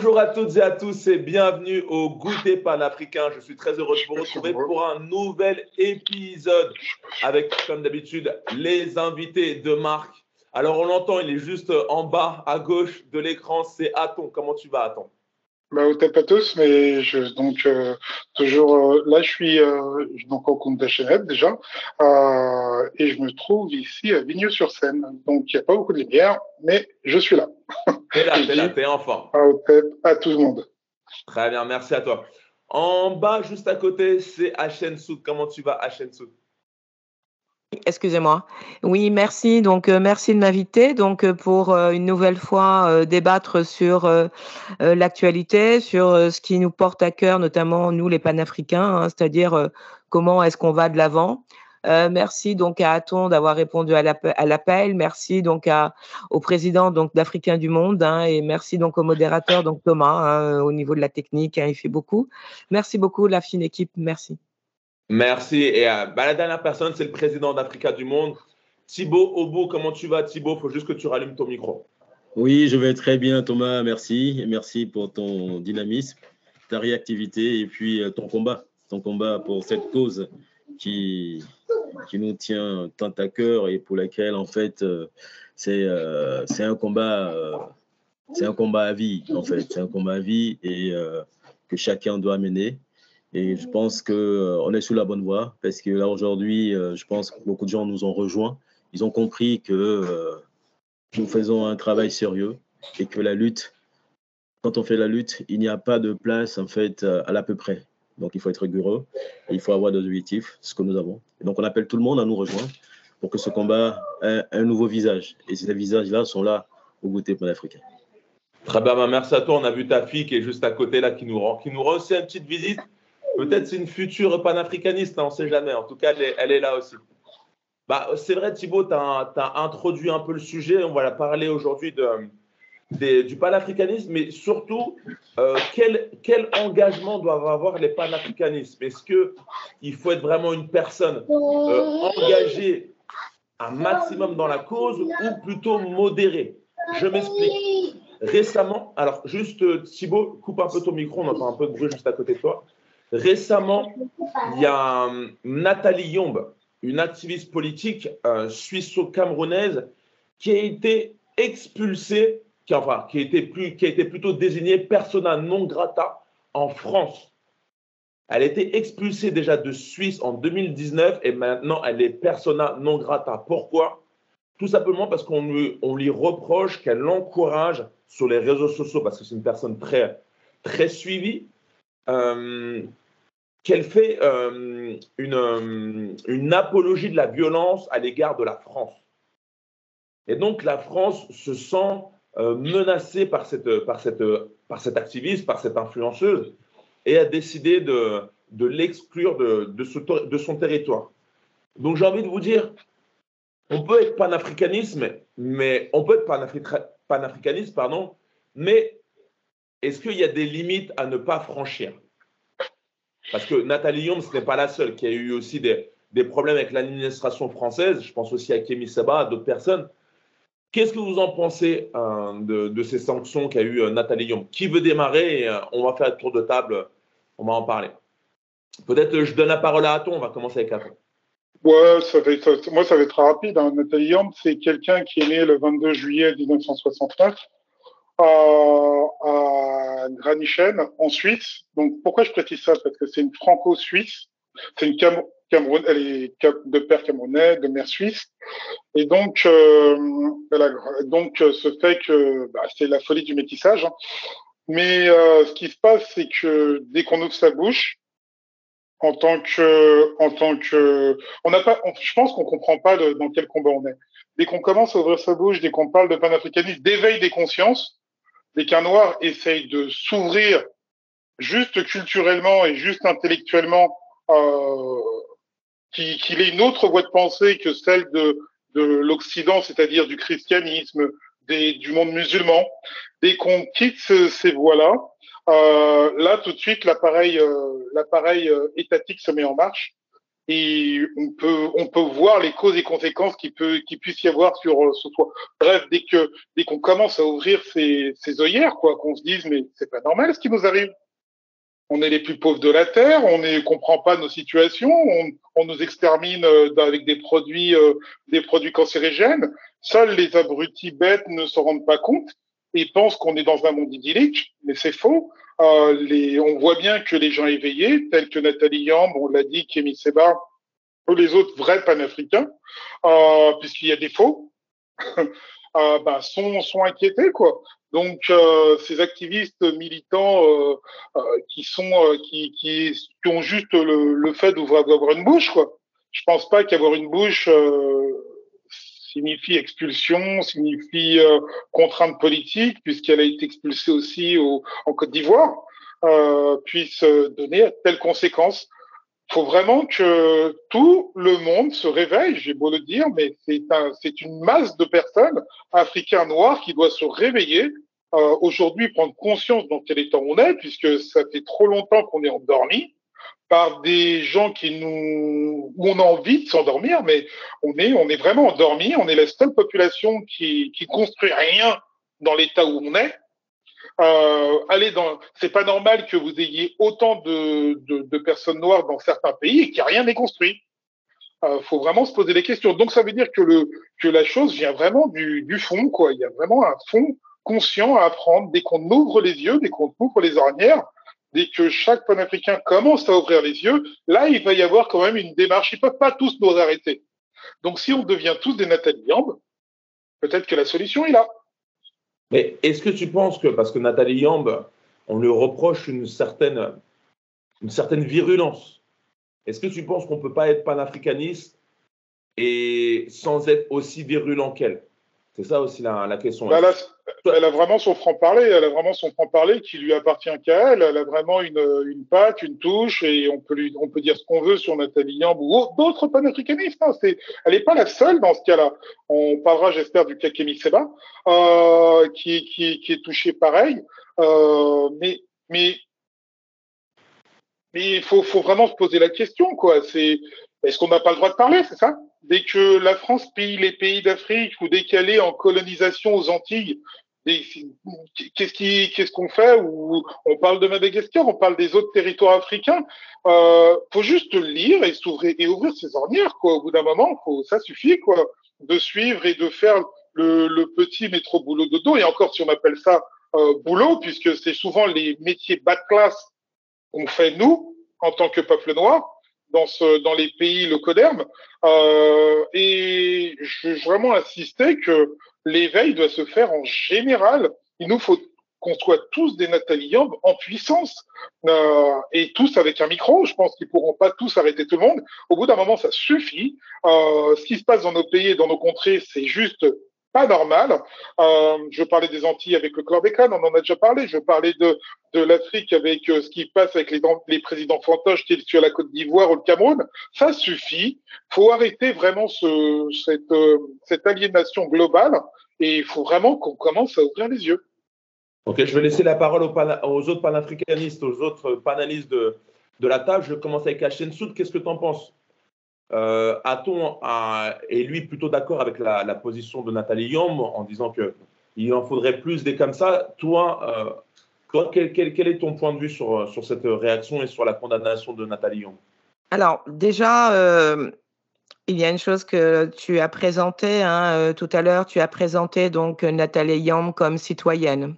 Bonjour à toutes et à tous et bienvenue au Goûter panafricain. Je suis très heureux de vous retrouver pour un nouvel épisode avec, comme d'habitude, les invités de marque. Alors, on l'entend, il est juste en bas à gauche de l'écran. C'est Aton. Comment tu vas, Aton? Bah, au pas tous, mais je, donc euh, toujours euh, là, je suis euh, donc au compte d'HNF déjà, et je me trouve ici à Vigneux-sur-Seine. Donc il n'y a pas beaucoup de lumière, mais je suis là. T'es là, t'es là, t'es en forme. À, tout le monde. Très bien, merci à toi. En bas, juste à côté, c'est HN Soud. Comment tu vas, HN Soud Excusez-moi. Oui, merci. Donc, euh, merci de m'inviter. Donc, euh, pour euh, une nouvelle fois débattre sur l'actualité, sur ce qui nous porte à cœur, notamment nous les panafricains, hein, c'est-à-dire comment est-ce qu'on va de l'avant. Merci donc à Aton d'avoir répondu à l'appel. Merci donc à, au président donc d'Africains du Monde hein, et merci donc au modérateur donc Thomas hein, au niveau de la technique. il fait beaucoup. Merci beaucoup la fine équipe. Merci. Merci. Et euh, bah, la dernière personne, c'est le président d'Africa du Monde. Thibaut Obo, comment tu vas Thibaut? Il faut juste que tu rallumes ton micro. Oui, je vais très bien Thomas, merci. Merci pour ton dynamisme, ta réactivité et puis euh, ton combat. Ton combat pour cette cause qui, qui nous tient tant à cœur et pour laquelle en fait euh, c'est c'est un combat c'est un combat à vie en fait c'est un combat à vie et que chacun doit mener et je pense qu'on euh, est sous la bonne voie parce que là, aujourd'hui, euh, je pense que beaucoup de gens nous ont rejoints. Ils ont compris que euh, nous faisons un travail sérieux et que la lutte, quand on fait la lutte, il n'y a pas de place en fait à l'à peu près. Donc il faut être rigoureux il faut avoir des objectifs, ce que nous avons. Et donc on appelle tout le monde à nous rejoindre pour que ce combat ait un nouveau visage. Et ces visages-là sont là au goûter panafricain. Très bien, merci à toi. On a vu ta fille qui est juste à côté là, qui nous rend, qui nous rend aussi une petite visite. Peut-être c'est une future panafricaniste, hein, on ne sait jamais. En tout cas, elle est, là aussi. Bah, c'est vrai, Thibaut, tu as, introduit un peu le sujet. On va parler aujourd'hui du panafricanisme, mais surtout, euh, quel, quel, engagement doivent avoir les panafricanistes? Est-ce qu'il faut être vraiment une personne euh, engagée un maximum dans la cause ou plutôt modérée? Je m'explique. Récemment, alors juste Thibaut, coupe un peu ton micro, on entend un peu de bruit juste à côté de toi. Récemment, il y a euh, Nathalie Yombe, une activiste politique euh, suisse-camerounaise, qui a été expulsée, qui, enfin, qui, été plus, qui a été plutôt désignée persona non grata en France. Elle a été expulsée déjà de Suisse en 2019 et maintenant elle est persona non grata. Pourquoi? Tout simplement parce qu'on lui, on lui reproche qu'elle l'encourage sur les réseaux sociaux parce que c'est une personne très, très suivie euh, qu'elle fait euh, une, euh, une, apologie de la violence à l'égard de la France. Et donc la France se sent menacée par cette, par, cette, par cette activiste, par cette influenceuse, et a décidé de, de l'exclure de, de, son territoire. Donc j'ai envie de vous dire, on peut être panafricanisme, mais on peut être panafricaniste, pardon, mais est-ce qu'il y a des limites à ne pas franchir? Parce que Nathalie Young, ce n'est pas la seule qui a eu aussi des, des problèmes avec l'administration française. Je pense aussi à Kémy Seba, à d'autres personnes. Qu'est-ce que vous en pensez hein, de, ces sanctions qu'a eu euh, Nathalie Young Qui veut démarrer euh, On va faire un tour de table, on va en parler. Peut-être je donne la parole à Aton, on va commencer avec Aton. Ouais, moi ça va être rapide. Hein. Nathalie Young, c'est quelqu'un qui est né le 22 juillet 1969 à, Granichen, en Suisse. Donc, pourquoi je précise ça? Parce que c'est une franco-suisse. C'est une Cameroun, elle est de père camerounais, de mère suisse. Et donc, euh, donc ce fait que bah, c'est la folie du métissage. Hein. Mais euh, ce qui se passe, c'est que dès qu'on ouvre sa bouche, en tant que, en tant que, on n'a pas, je pense qu'on comprend pas dans quel combat on est. Dès qu'on commence à ouvrir sa bouche, dès qu'on parle de panafricanisme, d'éveil des consciences, dès qu'un noir essaye de s'ouvrir juste culturellement et juste intellectuellement, euh, qu'il ait une autre voie de pensée que celle de, de l'Occident, c'est-à-dire du christianisme, des, du monde musulman, dès qu'on quitte ces voies-là, euh, là tout de suite l'appareil euh, l'appareil euh, étatique se met en marche et on peut on peut voir les causes et conséquences qui peut puisse y avoir sur sur toi. Bref, dès que dès qu'on commence à ouvrir ces ces œillères quoi, qu'on se dise mais c'est pas normal ce qui nous arrive. On est les plus pauvres de la terre, on ne comprend pas nos situations, on, nous extermine euh, avec des produits euh, des produits cancérigènes. Seuls les abrutis bêtes ne se rendent pas compte et pensent qu'on est dans un monde idyllique, mais c'est faux. Euh, on voit bien que les gens éveillés, tels que Nathalie Yamb, on l'a dit, Kémy Seba, ou les autres vrais panafricains, euh, puisqu'il y a des faux, euh, bah, sont, sont inquiétés, quoi. Donc, euh, ces activistes militants euh, euh, qui sont, qui, qui, qui, ont juste le, le fait d'ouvrir une bouche, quoi. Je pense pas qu'avoir une bouche signifie expulsion, signifie euh, contrainte politique, puisqu'elle a été expulsée aussi au, en Côte d'Ivoire, euh, puisse donner telles conséquences. Faut vraiment que tout le monde se réveille, j'ai beau le dire, mais c'est un, c'est une masse de personnes, africains noirs, qui doit se réveiller euh, aujourd'hui, prendre conscience dans quel état on est, puisque ça fait trop longtemps qu'on est endormi par des gens qui nous, où on a envie de s'endormir, mais on est, on est vraiment endormi. On est la seule population qui, qui construit rien dans l'état où on est. Euh, allez dans, c'est pas normal que vous ayez autant de, de, de personnes noires dans certains pays et qu'il rien n'est construit. Euh, faut vraiment se poser des questions. Donc ça veut dire que le que la chose vient vraiment du, du fond, quoi. Il y a vraiment un fond conscient à apprendre dès qu'on ouvre les yeux, dès qu'on ouvre les ornières dès que chaque panafricain commence à ouvrir les yeux, là, il va y avoir quand même une démarche. Ils peuvent pas tous nous arrêter. Donc, si on devient tous des Nathalie peut-être que la solution est là. Mais est-ce que tu penses que, parce que Nathalie Yamb, on lui reproche une certaine, une certaine virulence, est-ce que tu penses qu'on ne peut pas être panafricaniste et sans être aussi virulent qu'elle? C'est ça aussi la, question. elle, a, vraiment son franc-parler, elle a vraiment son franc-parler qui lui appartient qu'à elle. Elle a vraiment une, une patte, une touche, et on peut, on peut dire ce qu'on veut sur Nathalie Yamb ou d'autres panafricanistes. Hein. elle n'est pas la seule dans ce cas-là. On parlera, j'espère, du cas Kémy Seba, euh, qui, qui, qui, est touché pareil. Euh, mais, mais, mais il faut, faut vraiment se poser la question, quoi. C'est, est-ce qu'on n'a pas le droit de parler, c'est ça? Dès que la France pille les pays d'Afrique ou dès qu'elle est en colonisation aux Antilles, qu'est-ce qui, qu'est-ce qu'on fait on parle de Madagascar, on parle des autres territoires africains. Euh, faut juste lire et s'ouvrir et ouvrir ses ornières, quoi. Au bout d'un moment, ça suffit, quoi, de suivre et de faire le, le petit métro boulot dodo. Et encore, si on appelle ça euh, boulot, puisque c'est souvent les métiers bas de classe qu'on fait nous en tant que peuple noir dans, ce, dans les pays locodermes. Euh, et je vraiment insister que l'éveil doit se faire en général. Il nous faut qu'on soit tous des Nathalie Yamb en puissance euh, et tous avec un micro. Je pense qu'ils pourront pas tous arrêter tout le monde. Au bout d'un moment, ça suffit. Euh, ce qui se passe dans nos pays et dans nos contrées, c'est juste pas normal. Euh, je parlais des Antilles avec le chlordécone, on en a déjà parlé. Je parlais de, de l'Afrique avec euh, ce qui passe avec les, les présidents fantoches sur la Côte d'Ivoire ou le Cameroun. Ça suffit. faut arrêter vraiment ce, cette, euh, cette aliénation globale et il faut vraiment qu'on commence à ouvrir les yeux. Ok, je vais laisser la parole aux, aux autres panafricanistes, aux autres panélistes de, de la table. Je commence avec Hachem Soud. Qu'est-ce que tu en penses? Euh, A-t-on est lui plutôt d'accord avec la, position de Nathalie Yom en disant que il en faudrait plus des comme ça? Toi, euh, quel, est ton point de vue sur, sur cette réaction et sur la condamnation de Nathalie Yom? Alors déjà, euh, il y a une chose que tu as présentée hein, euh, tout à l'heure. Tu as présenté donc Nathalie Yom comme citoyenne.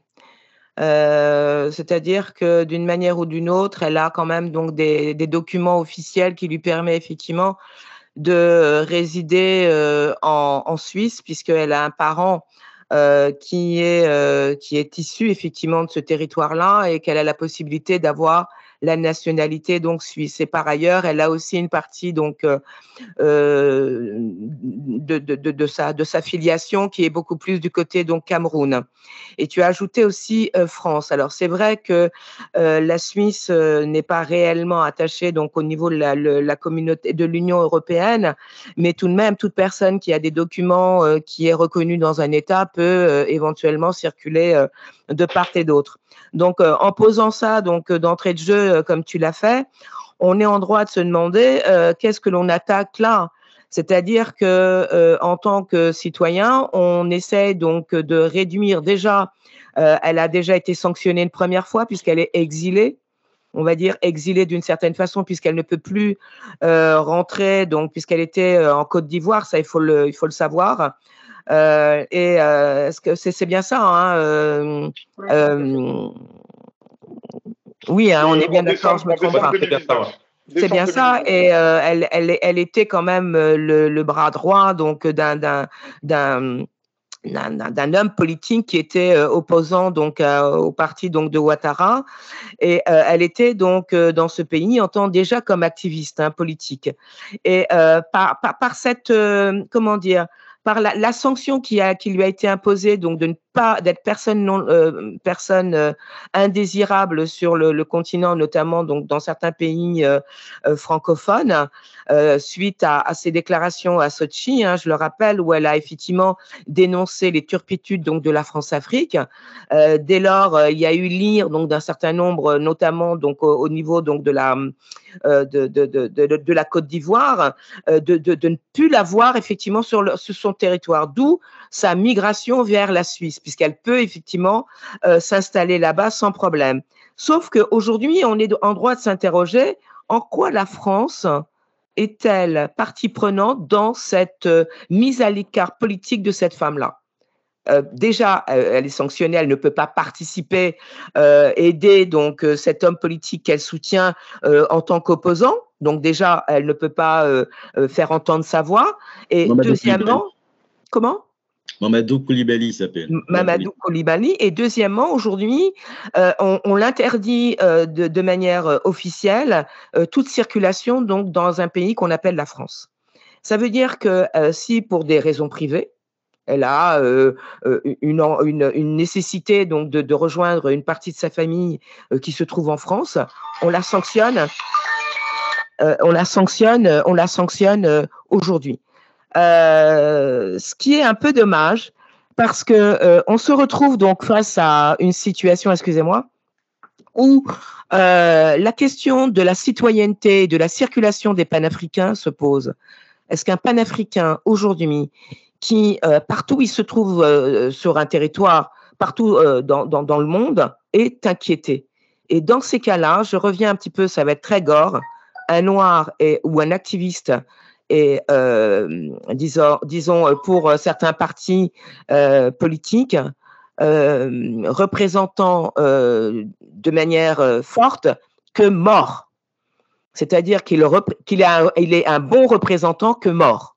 Euh, c'est-à-dire que d'une manière ou d'une autre, elle a quand même donc des, documents officiels qui lui permettent effectivement de résider euh, en, Suisse, puisqu'elle a un parent qui est euh, qui est issu effectivement de ce territoire-là et qu'elle a la possibilité d'avoir la nationalité donc suisse. Et par ailleurs, elle a aussi une partie donc euh, euh, de, de, sa de sa filiation qui est beaucoup plus du côté donc Cameroun. Et tu as ajouté aussi euh, France. Alors c'est vrai que la Suisse n'est pas réellement attachée donc au niveau de la, communauté de l'Union européenne, mais tout de même toute personne qui a des documents qui est reconnu dans un État peut éventuellement circuler de part et d'autre. Donc, euh, en posant ça donc d'entrée de jeu, comme tu l'as fait, on est en droit de se demander qu'est-ce que l'on attaque là? C'est-à-dire que en tant que citoyen, on essaie donc de réduire déjà. elle a déjà été sanctionnée une première fois puisqu'elle est exilée on va dire, exilée d'une certaine façon puisqu'elle ne peut plus euh, rentrer, donc puisqu'elle était euh, en Côte d'Ivoire, ça il faut le savoir. Euh, et est-ce que c'est bien ça hein, Oui, hein, on est bien d'accord, je me trompe pas. C'est bien ça, et elle, elle, elle, était quand même le, le bras droit donc d'un d'un homme politique qui était euh, opposant donc au parti donc de Ouattara. Et euh, elle était donc euh, dans ce pays en tant déjà comme activiste hein, politique. Et par, par, par cette comment dire par la, sanction qui, lui a été imposée, donc de ne pas d'être personne euh, euh, indésirable sur le, continent, notamment donc dans certains pays euh, francophones, suite à, à, ses déclarations à Sochi, hein, je le rappelle, où elle a effectivement dénoncé les turpitudes donc de la France-Afrique. dès lors, il y a eu lire donc d'un certain nombre, notamment donc au, au niveau donc de la de, de, la Côte d'Ivoire, de, de, ne plus la voir effectivement sur, son territoire, d'où sa migration vers la Suisse puisqu'elle peut effectivement euh, s'installer là-bas sans problème. Sauf qu'aujourd'hui, on est en droit de s'interroger en quoi la France est-elle partie prenante dans cette euh, mise à l'écart politique de cette femme-là? Euh, déjà, elle est sanctionnée, elle ne peut pas participer, aider donc cet homme politique qu'elle soutient en tant qu'opposant. Donc déjà, elle ne peut pas faire entendre sa voix. Et deuxièmement, comment? Mamadou Koulibaly s'appelle. Mamadou Koulibaly. Et deuxièmement, aujourd'hui, euh, on, on l'interdit euh, de, de, manière euh, officielle euh, toute circulation donc dans un pays qu'on appelle la France. Ça veut dire que euh, si pour des raisons privées, elle a euh, une, une, nécessité donc de, rejoindre une partie de sa famille qui se trouve en France, on la sanctionne. on la sanctionne, on la sanctionne aujourd'hui. Euh, ce qui est un peu dommage parce que euh, on se retrouve donc face à une situation, excusez-moi, où euh, la question de la citoyenneté, de la circulation des panafricains se pose. Est-ce qu'un panafricain aujourd'hui, qui euh, partout où il se trouve euh, sur un territoire, partout euh, dans, le monde, est inquiété Et dans ces cas-là, je reviens un petit peu, ça va être très gore, un noir ou un activiste et euh, disons, disons euh, pour certains partis euh, politiques euh, représentant euh, de manière euh, forte que mort. C'est-à-dire qu'il qu'il il est un bon représentant que mort.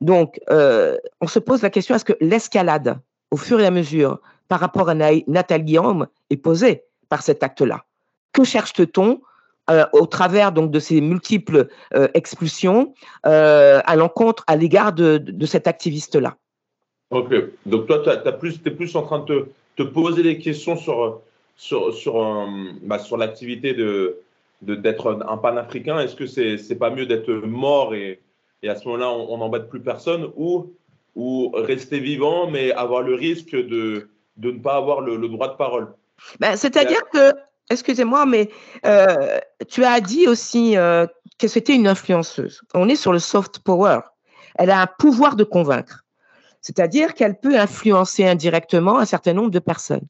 Donc, on se pose la question est-ce que l'escalade, au fur et à mesure, par rapport à Nathalie Guillaume, est posée par cet acte-là? Que cherche-t-on euh, au travers donc de ces multiples euh, expulsions euh, à l'encontre, à l'égard de, cet activiste-là? Ok, donc toi, tu es plus en train de te, poser des questions sur, sur, sur, bah, l'activité de d'être un panafricain. Est-ce que c'est n'est pas mieux d'être mort et, et à ce moment-là, on n'embête plus personne ou, rester vivant, mais avoir le risque de, ne pas avoir le, le droit de parole ben, C'est-à-dire que excusez-moi, mais euh, tu as dit aussi euh, que c'était une influenceuse. On est sur le soft power. Elle a un pouvoir de convaincre. C'est-à-dire qu'elle peut influencer indirectement un certain nombre de personnes.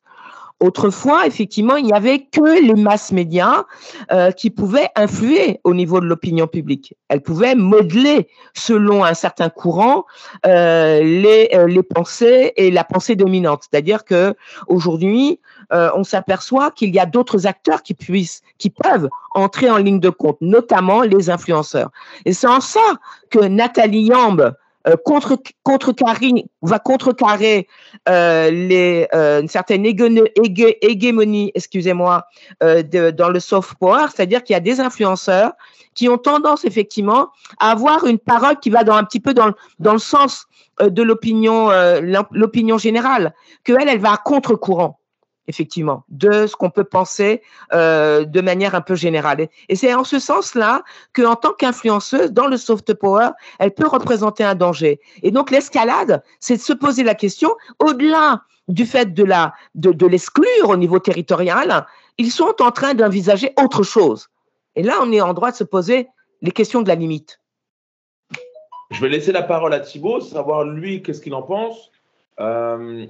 Autrefois, effectivement, il n'y avait que les masses médias euh, qui pouvaient influer au niveau de l'opinion publique. Elles pouvaient modeler selon un certain courant euh, les, euh, les pensées et la pensée dominante. C'est-à-dire que aujourd'hui, euh, on s'aperçoit qu'il y a d'autres acteurs qui puissent, qui peuvent entrer en ligne de compte, notamment les influenceurs. Et c'est en ça que Nathalie Yamb, euh, contre contrecarrer va contrecarrer euh, euh, une certaine hégémonie, excusez-moi, dans le soft power, c'est-à-dire qu'il y a des influenceurs qui ont tendance effectivement à avoir une parole qui va dans un petit peu dans dans le sens de l'opinion l'opinion générale, que elle elle va à contre-courant effectivement, de ce qu'on peut penser euh, de manière un peu générale. Et c'est en ce sens-là qu'en tant qu'influenceuse, dans le soft power, elle peut représenter un danger. Et donc l'escalade, c'est de se poser la question, au-delà du fait de la de, l'exclure au niveau territorial, ils sont en train d'envisager autre chose. Et là, on est en droit de se poser les questions de la limite. Je vais laisser la parole à Thibault, savoir lui qu'est-ce qu'il en pense. Euh,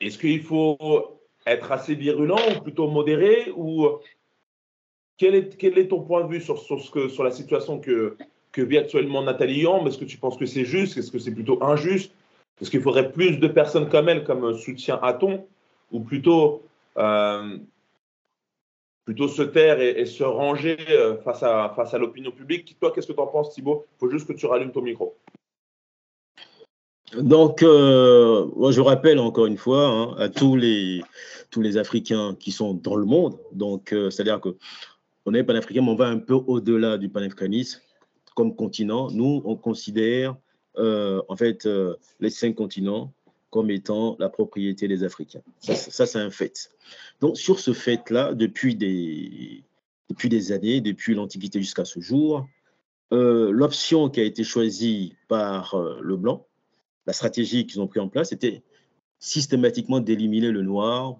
est-ce qu'il faut être assez virulent ou plutôt modéré ou quel est, quel ton point de vue sur, la situation que, que vit actuellement Nathalie Yamb Est-ce que tu penses que c'est juste? Est-ce que c'est plutôt injuste? Est-ce qu'il faudrait plus de personnes comme elle comme soutien à ton? Ou plutôt, euh, se taire et, se ranger euh, face à, face à l'opinion publique? Toi, qu'est-ce que tu en penses, Thibault Il faut juste que tu rallumes ton micro. Donc, euh, je rappelle encore une fois hein, à tous les, tous les Africains qui sont dans le monde, donc c'est-à-dire que on est panafricain, mais on va un peu au-delà du panafricanisme comme continent. Nous, on considère euh, en fait euh, les cinq continents comme étant la propriété des Africains. Ça, c'est un fait. Donc, sur ce fait-là, depuis des, depuis des années, depuis l'Antiquité jusqu'à ce jour, euh, l'option qui a été choisie par le Blanc, la stratégie qu'ils ont pris en place, c'était systématiquement d'éliminer le noir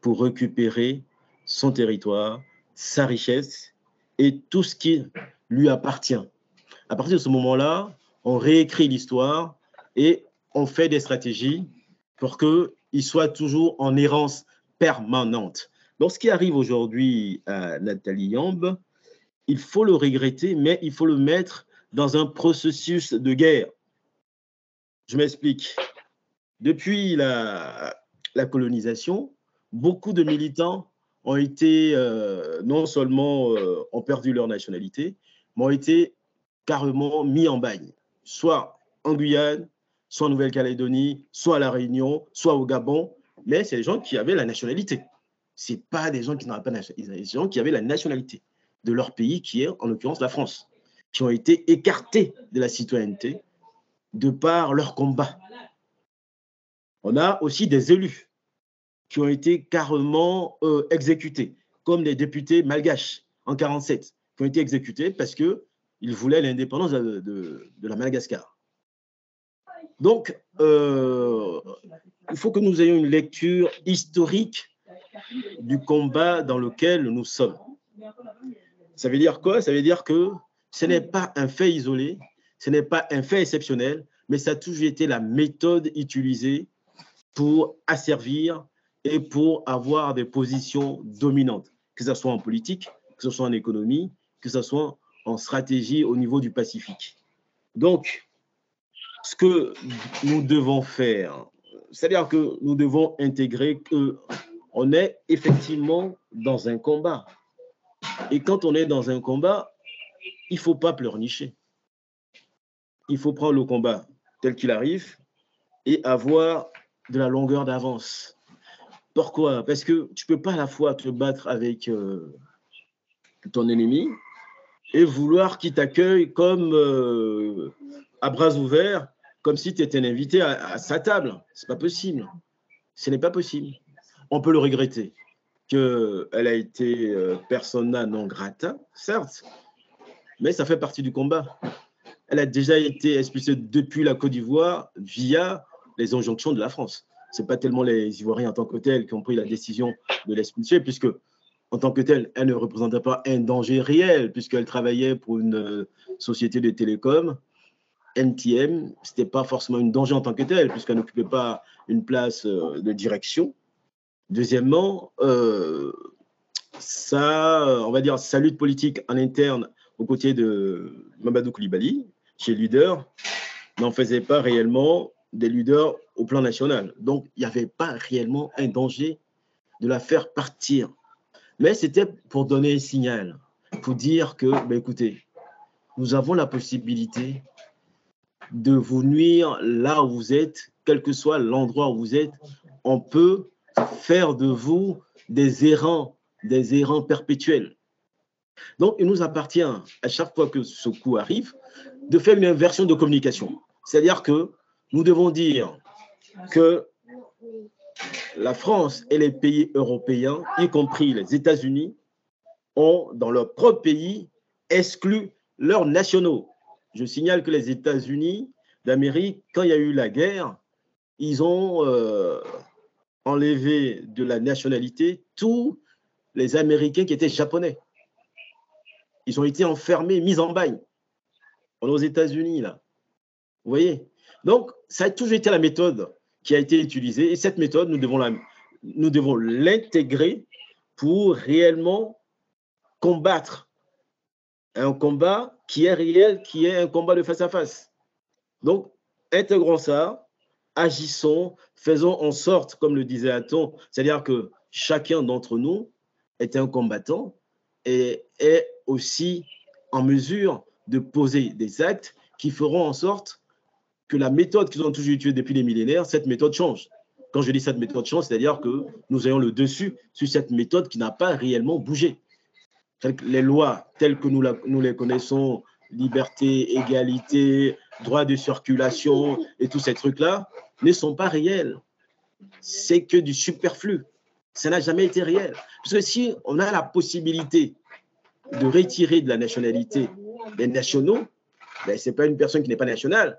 pour récupérer son territoire, sa richesse et tout ce qui lui appartient. À partir de ce moment-là, on réécrit l'histoire et on fait des stratégies pour qu'il soit toujours en errance permanente. Donc, ce qui arrive aujourd'hui à Nathalie Yamb, il faut le regretter, mais il faut le mettre dans un processus de guerre. Je m'explique. Depuis la, colonisation, beaucoup de militants ont été, euh, non seulement euh, ont perdu leur nationalité, mais ont été carrément mis en bagne, soit en Guyane, soit en Nouvelle-Calédonie, soit à La Réunion, soit au Gabon, mais c'est des gens qui avaient la nationalité. Ce pas des gens qui n'avaient pas la nationalité, des gens qui avaient la nationalité de leur pays, qui est en l'occurrence la France, qui ont été écartés de la citoyenneté de par leur combat. On a aussi des élus qui ont été carrément euh, exécutés, comme les députés malgaches en 47, qui ont été exécutés parce qu'ils voulaient l'indépendance de, la Madagascar. Donc, euh, il faut que nous ayons une lecture historique du combat dans lequel nous sommes. Ça veut dire quoi? Ça veut dire que ce n'est pas un fait isolé, ce n'est pas un fait exceptionnel, mais ça a toujours été la méthode utilisée pour asservir et pour avoir des positions dominantes, que ce soit en politique, que ce soit en économie, que ce soit en stratégie au niveau du Pacifique. Donc, ce que nous devons faire, c'est-à-dire que nous devons intégrer qu'on est effectivement dans un combat. Et quand on est dans un combat, il ne faut pas pleurnicher. Il faut prendre le combat tel qu'il arrive et avoir de la longueur d'avance. Pourquoi? Parce que tu peux pas à la fois te battre avec euh, ton ennemi et vouloir qu'il t'accueille comme euh, à bras ouverts, comme si tu étais un invité à, sa table. C'est pas possible. Ce n'est pas possible. On peut le regretter qu'elle a été euh, persona non grata, certes, mais ça fait partie du combat. Elle a déjà été expulsée depuis la Côte d'Ivoire via les injonctions de la France c'est pas tellement les Ivoiriens en tant que tels qui ont pris la décision de l'expulser, puisque en tant que telle, elle ne représentait pas un danger réel, puisqu'elle travaillait pour une euh, société de télécom. NTM, ce n'était pas forcément un danger en tant que telle, puisqu'elle n'occupait pas une place euh, de direction. Deuxièmement, euh, ça, on va dire, sa lutte politique en interne aux côtés de Mamadou Koulibaly, chez Leader, n'en faisait pas réellement des leaders au plan national. Donc, il n'y avait pas réellement un danger de la faire partir. Mais c'était pour donner un signal, pour dire que, ben écoutez, nous avons la possibilité de vous nuire là où vous êtes, quel que soit l'endroit où vous êtes. On peut faire de vous des errants, des errants perpétuels. Donc, il nous appartient, à chaque fois que ce coup arrive, de faire une inversion de communication. C'est-à-dire que nous devons dire que la France et les pays européens, y compris les États-Unis, ont, dans leur propre pays, exclu leurs nationaux. Je signale que les États-Unis d'Amérique, quand il y a eu la guerre, ils ont euh, enlevé de la nationalité tous les Américains qui étaient japonais. Ils ont été enfermés, mis en bagne. On est aux États-Unis, là. Vous voyez? Donc, ça a toujours été la méthode qui a été utilisée. Et cette méthode, nous devons, nous devons l'intégrer pour réellement combattre un combat qui est réel, qui est un combat de face à face. Donc, intégrons ça, agissons, faisons en sorte, comme le disait Aton, c'est-à-dire que chacun d'entre nous est un combattant et est aussi en mesure de poser des actes qui feront en sorte que la méthode qu'ils ont toujours utilisée depuis les millénaires, cette méthode change. Quand je dis cette méthode change, c'est-à-dire que nous ayons le dessus sur cette méthode qui n'a pas réellement bougé. Les lois telles que nous, les connaissons, liberté, égalité, droit de circulation et tous ces trucs-là, ne sont pas réels. C'est que du superflu. Ça n'a jamais été réel. Parce que si on a la possibilité de retirer de la nationalité des nationaux, ben, ce n'est pas une personne qui n'est pas nationale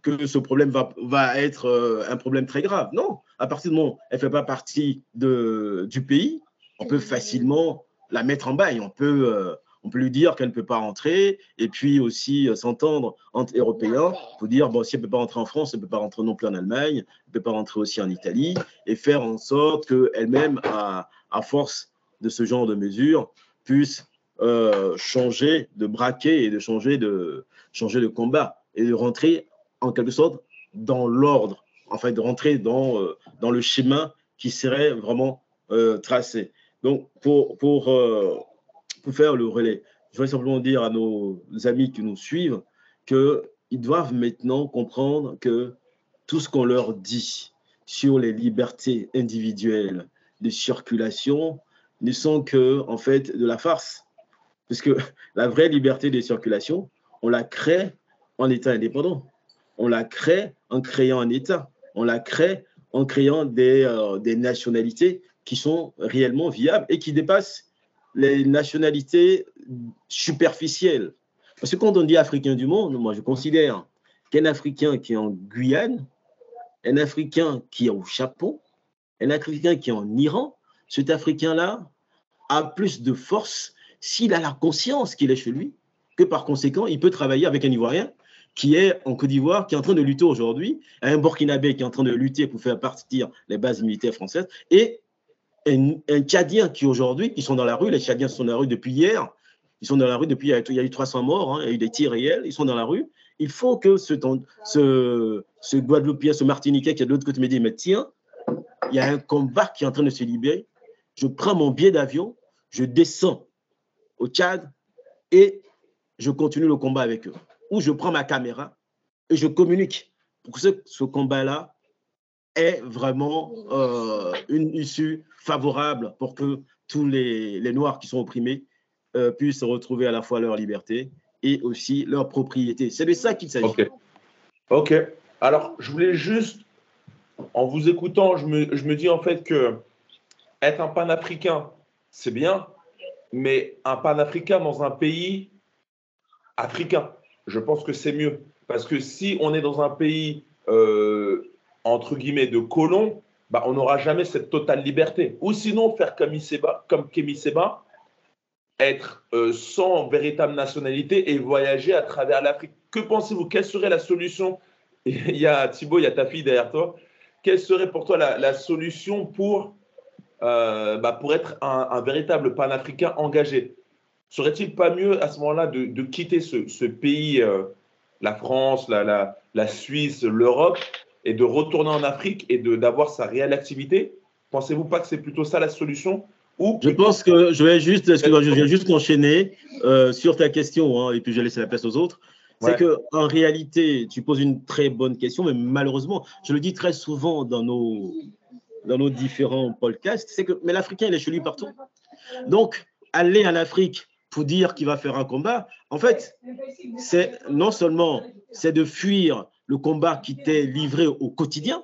que ce problème va, être euh, un problème très grave. Non, à partir du moment où elle ne fait pas partie de, du pays, on peut facilement la mettre en bail. On peut, euh, on peut lui dire qu'elle ne peut pas rentrer et puis aussi euh, s'entendre entre Européens pour dire bon, si elle ne peut pas rentrer en France, elle ne peut pas rentrer non plus en Allemagne, elle ne peut pas rentrer aussi en Italie et faire en sorte qu'elle-même, à, à force de ce genre de mesures, puisse euh, changer de braquet et de changer de, changer de combat et de rentrer en quelque sorte dans l'ordre, enfin de rentrer dans, euh, dans le schéma qui serait vraiment euh, tracé. Donc, pour, pour, pour faire le relais, je voudrais simplement dire à nos amis qui nous suivent qu'ils doivent maintenant comprendre que tout ce qu'on leur dit sur les libertés individuelles de circulation ne sont que, en fait, de la farce. Parce que la vraie liberté de circulation, on la crée en état indépendant. On la crée en créant un État. On la crée en créant des, euh, des nationalités qui sont réellement viables et qui dépassent les nationalités superficielles. Parce que quand on dit Africain du monde, moi je considère qu'un Africain qui est en Guyane, un Africain qui est au Japon, un Africain qui est en Iran, cet Africain-là a plus de force s'il a la conscience qu'il est chez lui, que par conséquent, il peut travailler avec un Ivoirien qui est en Côte d'Ivoire, qui est en train de lutter aujourd'hui, un Burkinabé qui est en train de lutter pour faire partir les bases militaires françaises, et un, Tchadien qui aujourd'hui, ils sont dans la rue, les Tchadiens sont dans la rue depuis hier, ils sont dans la rue depuis, il y a eu 300 morts, hein, il y a eu des tirs réels, ils sont dans la rue. Il faut que ce, ce, ce ce Martiniquais qui est de l'autre côté me dit, mais tiens, il y a un combat qui est en train de se libérer. Je prends mon billet d'avion, je descends au Tchad et je continue le combat avec eux. Ou je prends ma caméra et je communique pour que ce, combat-là est vraiment euh, une issue favorable pour que tous les, Noirs qui sont opprimés euh, puissent retrouver à la fois leur liberté et aussi leur propriété. C'est de ça qu'il s'agit. Ok. Ok. Alors, je voulais juste, en vous écoutant, je me, je me dis en fait que être un panafricain, c'est bien, mais un panafricain dans un pays africain, je pense que c'est mieux. Parce que si on est dans un pays, euh, entre guillemets, de colons, bah, on n'aura jamais cette totale liberté. Ou sinon, faire comme, Seba, comme Seba, être euh, sans véritable nationalité et voyager à travers l'Afrique. Que pensez-vous? Quelle serait la solution? Il y a Thibaut, il y a ta fille derrière toi. Quelle serait pour toi la solution pour euh, bah, pour être un, véritable panafricain engagé. Serait-il pas mieux à ce moment-là de, quitter ce, pays, euh, la France, la, la, Suisse, l'Europe, et de retourner en Afrique et d'avoir sa réelle activité? Pensez-vous pas que c'est plutôt ça la solution? Ou Je pense que je vais juste, je viens juste enchaîner euh, sur ta question, hein, et puis je vais laisser la place aux autres. C'est que en réalité, tu poses une très bonne question, mais malheureusement, je le dis très souvent dans nos, dans nos différents podcasts, c'est que mais l'Africain, il est chez lui partout. Donc, aller en Afrique pour dire qu'il va faire un combat, en fait, c'est non seulement c'est de fuir le combat qui t'est livré au quotidien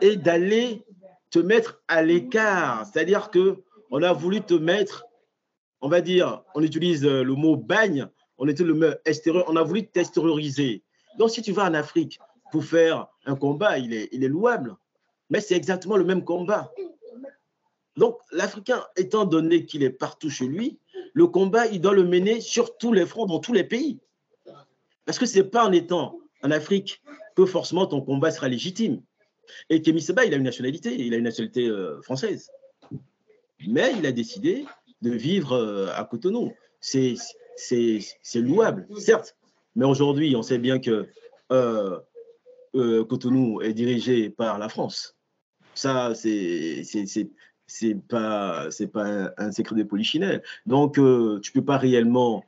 et d'aller te mettre à l'écart. C'est-à-dire que on a voulu te mettre, on va dire, on utilise le mot bagne, on était le mot extérieur, on a voulu t'extérioriser. Donc, si tu vas en Afrique pour faire un combat, il est, il est louable. Mais c'est exactement le même combat. Donc, l'Africain, étant donné qu'il est partout chez lui, Le combat, il doit le mener sur tous les fronts, dans tous les pays. Parce que ce n'est pas en étant en Afrique que forcément ton combat sera légitime. Et Kémy Seba, il a une nationalité, il a une nationalité euh, française. Mais il a décidé de vivre euh, à Cotonou. C'est louable, certes. Mais aujourd'hui, on sait bien que euh, Cotonou est dirigé par la France. Ça, c'est c'est pas c'est pas un, secret de polichinelle. Donc, tu ne peux pas réellement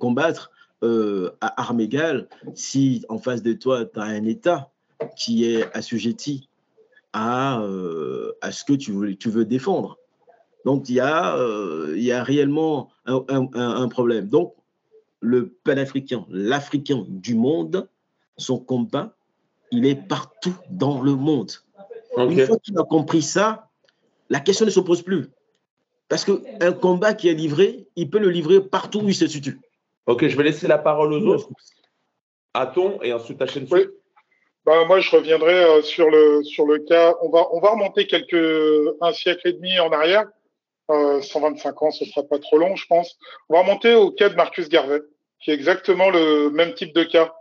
combattre à armes égales si en face de toi, tu as un État qui est assujetti à, euh, à ce que tu veux, tu veux défendre. Donc, il y, a, euh, y a réellement un, un, problème. Donc, le panafricain, l'Africain du monde, son combat, il est partout dans le monde. Une fois qu'il a compris ça, la question ne se pose plus. Parce qu'un combat qui est livré, il peut le livrer partout où il se situe. Ok, je vais laisser la parole aux autres. A-t-on et ensuite ta chaîne oui. Bah, moi, je reviendrai euh, sur le sur le cas. On va on va remonter quelques un siècle et demi en arrière. Euh, 125 ans, ce sera pas trop long, je pense. On va remonter au cas de Marcus Garvey, qui est exactement le même type de cas.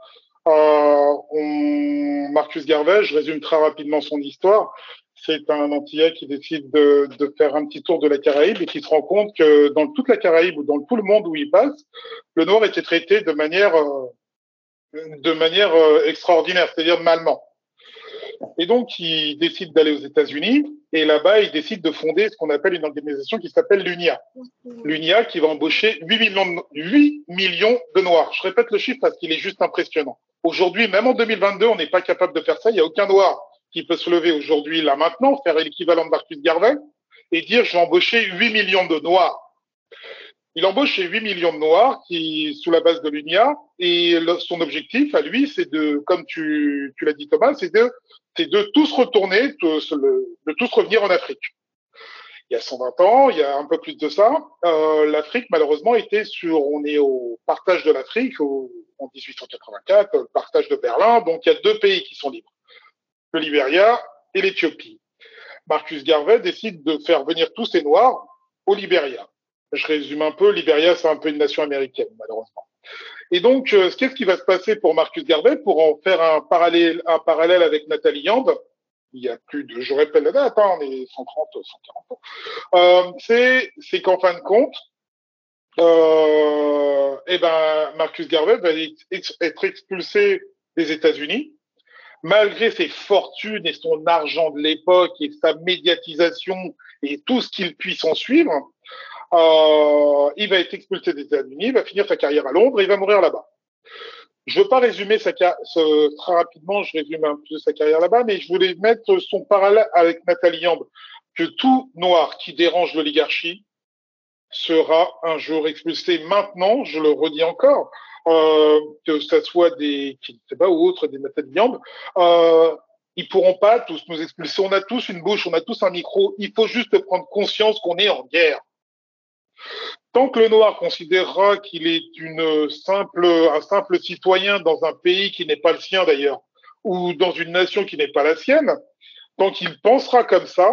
Euh, on, Marcus Garvey, je résume très rapidement son histoire. C'est un Antillais qui décide de, de, faire un petit tour de la Caraïbe et qui se rend compte que dans toute la Caraïbe ou dans tout le monde où il passe, le noir était traité de manière euh, de manière euh, extraordinaire, c'est-à-dire malement. Et donc, il décide d'aller aux États-Unis et là-bas, il décide de fonder ce qu'on appelle une organisation qui s'appelle l'UNIA. L'UNIA qui va embaucher 8 millions, de, 8 millions de Noirs. Je répète le chiffre parce qu'il est juste impressionnant. Aujourd'hui, même en 2022, on n'est pas capable de faire ça. Il n'y a aucun Noir qui peut se lever aujourd'hui, là maintenant, faire l'équivalent de Marcus Garvey et dire j'ai embauché 8 millions de Noirs. Il embauche 8 millions de Noirs qui, sous la base de l'UNIA, et son objectif à lui, c'est de, comme tu, tu l'as dit Thomas, c'est de, c'est de tous retourner, de, tous revenir en Afrique. Il y a 120 ans, il y a un peu plus de ça, euh, l'Afrique malheureusement était sur, on est au partage de l'Afrique en 1884, le partage de Berlin, donc il y a deux pays qui sont libres, le Libéria et l'Éthiopie. Marcus Garvey décide de faire venir tous ces Noirs au Libéria je résume un peu, Libéria, c'est un peu une nation américaine, malheureusement. Et donc, euh, qu'est-ce qui va se passer pour Marcus Garvey pour en faire un parallèle, un parallèle avec Nathalie Yand? Il y a plus de, je répète la date, hein, on est 130, 140 ans. Euh, c'est qu'en fin de compte, euh, eh ben, Marcus Garvey va être expulsé des États-Unis, malgré ses fortunes et son argent de l'époque et sa médiatisation et tout ce qu'il puisse en suivre. Euh, il va être expulsé des États-Unis, il va finir sa carrière à Londres et il va mourir là-bas. Je veux pas résumer sa ce, très rapidement, je résume un peu sa carrière là-bas, mais je voulais mettre son parallèle avec Nathalie Yamb, que tout noir qui dérange l'oligarchie sera un jour expulsé. Maintenant, je le redis encore, euh, que ce soit des pas ou autres des Nathalie Yamb, euh, ils pourront pas tous nous expulser. On a tous une bouche, on a tous un micro. Il faut juste prendre conscience qu'on est en guerre. Tant que le noir considérera qu'il est une simple, un simple citoyen dans un pays qui n'est pas le sien d'ailleurs, ou dans une nation qui n'est pas la sienne, tant qu'il pensera comme ça,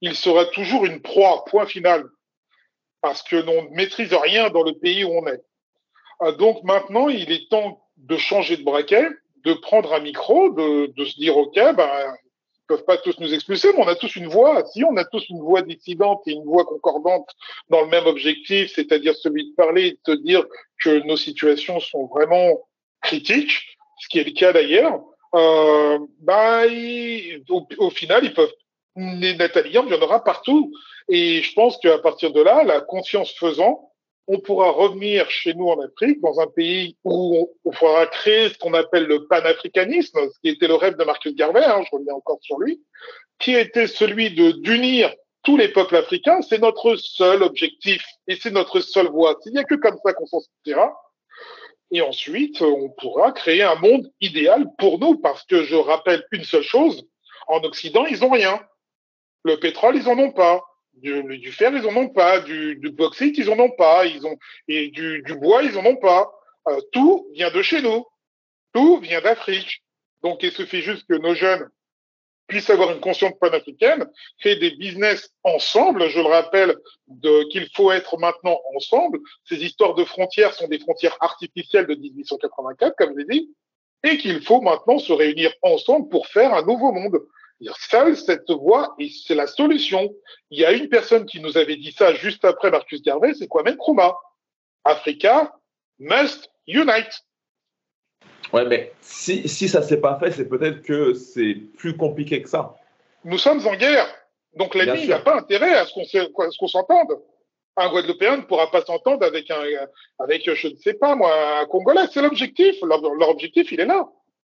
il sera toujours une proie, point final. Parce que l'on ne maîtrise rien dans le pays où on est. Ah, donc maintenant, il est temps de changer de braquet, de prendre un micro, de, se dire, OK, ben, peuvent pas tous nous expulser, mais on a tous une voix. Si on a tous une voix dissidente et une voix concordante dans le même objectif, c'est-à-dire celui de parler et de se dire que nos situations sont vraiment critiques, ce qui est le cas d'ailleurs, euh, bah, au, final, ils peuvent. Les Nataliens, il y en aura partout. Et je pense qu'à partir de là, la conscience faisant, on pourra revenir chez nous en Afrique, dans un pays où on, pourra créer ce qu'on appelle le panafricanisme, ce qui était le rêve de Marcus Garvey, hein, je reviens encore sur lui, qui était celui de d'unir tous les peuples africains. C'est notre seul objectif et c'est notre seule voie. Il n'y a que comme ça qu'on s'en sortira. Et ensuite, on pourra créer un monde idéal pour nous, parce que je rappelle une seule chose, en Occident, ils n'ont rien. Le pétrole, ils en ont pas. Du, fer, ils en ont pas. Du, bauxite, ils en ont pas. Ils ont et du, du bois, ils en ont pas. Euh, tout vient de chez nous. Tout vient d'Afrique. Donc, il suffit juste que nos jeunes puissent avoir une conscience panafricaine, créer des business ensemble. Je le rappelle qu'il faut être maintenant ensemble. Ces histoires de frontières sont des frontières artificielles de 1884, comme je l'ai dit, et qu'il faut maintenant se réunir ensemble pour faire un nouveau monde. Seule cette voie, et c'est la solution. Il y a une personne qui nous avait dit ça juste après Marcus Garvey, c'est Kwame Nkrumah. Africa must unite. Ouais, mais si, si ça ne s'est pas fait, c'est peut-être que c'est plus compliqué que ça. Nous sommes en guerre. Donc l'ennemi n'a pas intérêt à ce qu'on s'entende. Un Guadeloupéen ne pourra pas s'entendre avec un, avec, je ne sais pas moi, un Congolais. C'est l'objectif. Leur, objectif, il est là.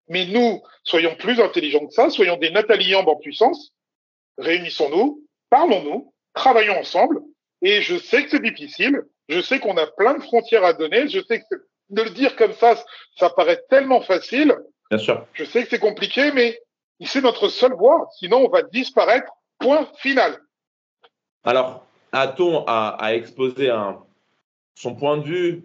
Mais nous, soyons plus intelligents que ça, soyons des Nathalie en puissance. Réunissons-nous, parlons-nous, travaillons ensemble. Et je sais que c'est difficile. Je sais qu'on a plein de frontières à donner. Je sais que de le dire comme ça, ça paraît tellement facile. Bien sûr. Je sais que c'est compliqué, mais c'est notre seule voie. Sinon, on va disparaître. Point final. Alors, Aton a, exposé un, son point de vue?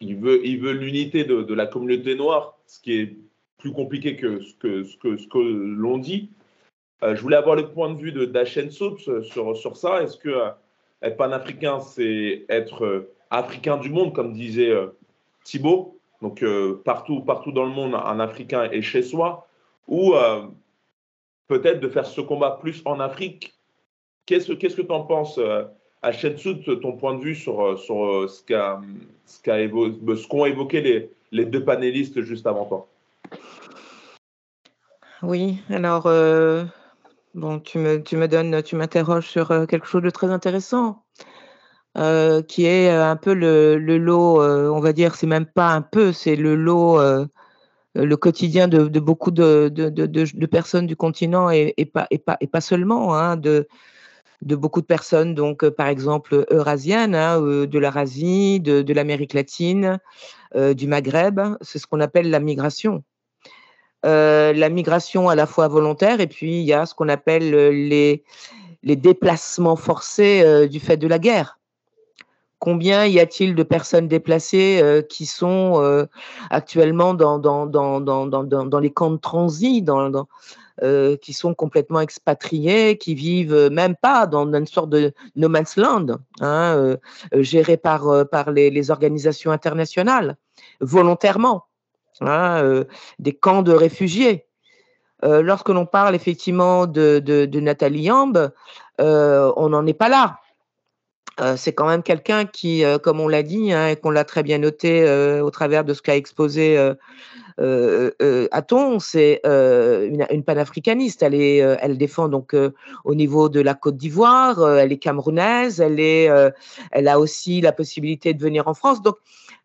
Il veut, il veut l'unité de, la communauté noire, ce qui est plus compliqué que ce que, ce que, ce que l'on dit. Euh, je voulais avoir le point de vue de Soups sur, sur ça. Est-ce que euh, être panafricain, c'est être euh, africain du monde, comme disait Thibault, donc euh, partout, partout dans le monde, un Africain est chez soi, ou euh, peut-être de faire ce combat plus en Afrique. Qu'est-ce qu'est-ce que tu en penses euh, à Shensout, ton point de vue sur, sur ce qu'ont ce évoqué les, les, deux panélistes juste avant toi? Oui, alors, bon, tu me, tu me donnes, tu m'interroges sur quelque chose de très intéressant. Euh, qui est euh, un peu le, lot, euh, on va dire, c'est même pas un peu, c'est le lot, le quotidien de, beaucoup de, personnes du continent et, pas, et, pas, seulement, hein, de, de beaucoup de personnes, donc par exemple eurasiennes, hein, de l'Eurasie, de l'Amérique latine, du Maghreb, c'est ce qu'on appelle la migration. La migration à la fois volontaire et puis il y a ce qu'on appelle les, les déplacements forcés du fait de la guerre. Combien y a-t-il de personnes déplacées euh, qui sont euh, actuellement dans, les camps de transit, euh, qui sont complètement expatriés, qui vivent même pas dans une sorte de no man's land, hein, par, les, organisations internationales, volontairement, hein, des camps de réfugiés. lorsque l'on parle effectivement de, de, Nathalie Yamb, on n'en est pas là. Euh, c'est quand même quelqu'un qui, euh, comme on l'a dit, hein, et qu'on l'a très bien noté euh, au travers de ce qu'a exposé Aton, c'est une, panafricaniste. Elle, est, elle défend donc au niveau de la Côte d'Ivoire, elle est camerounaise, elle, est, elle a aussi la possibilité de venir en France. Donc,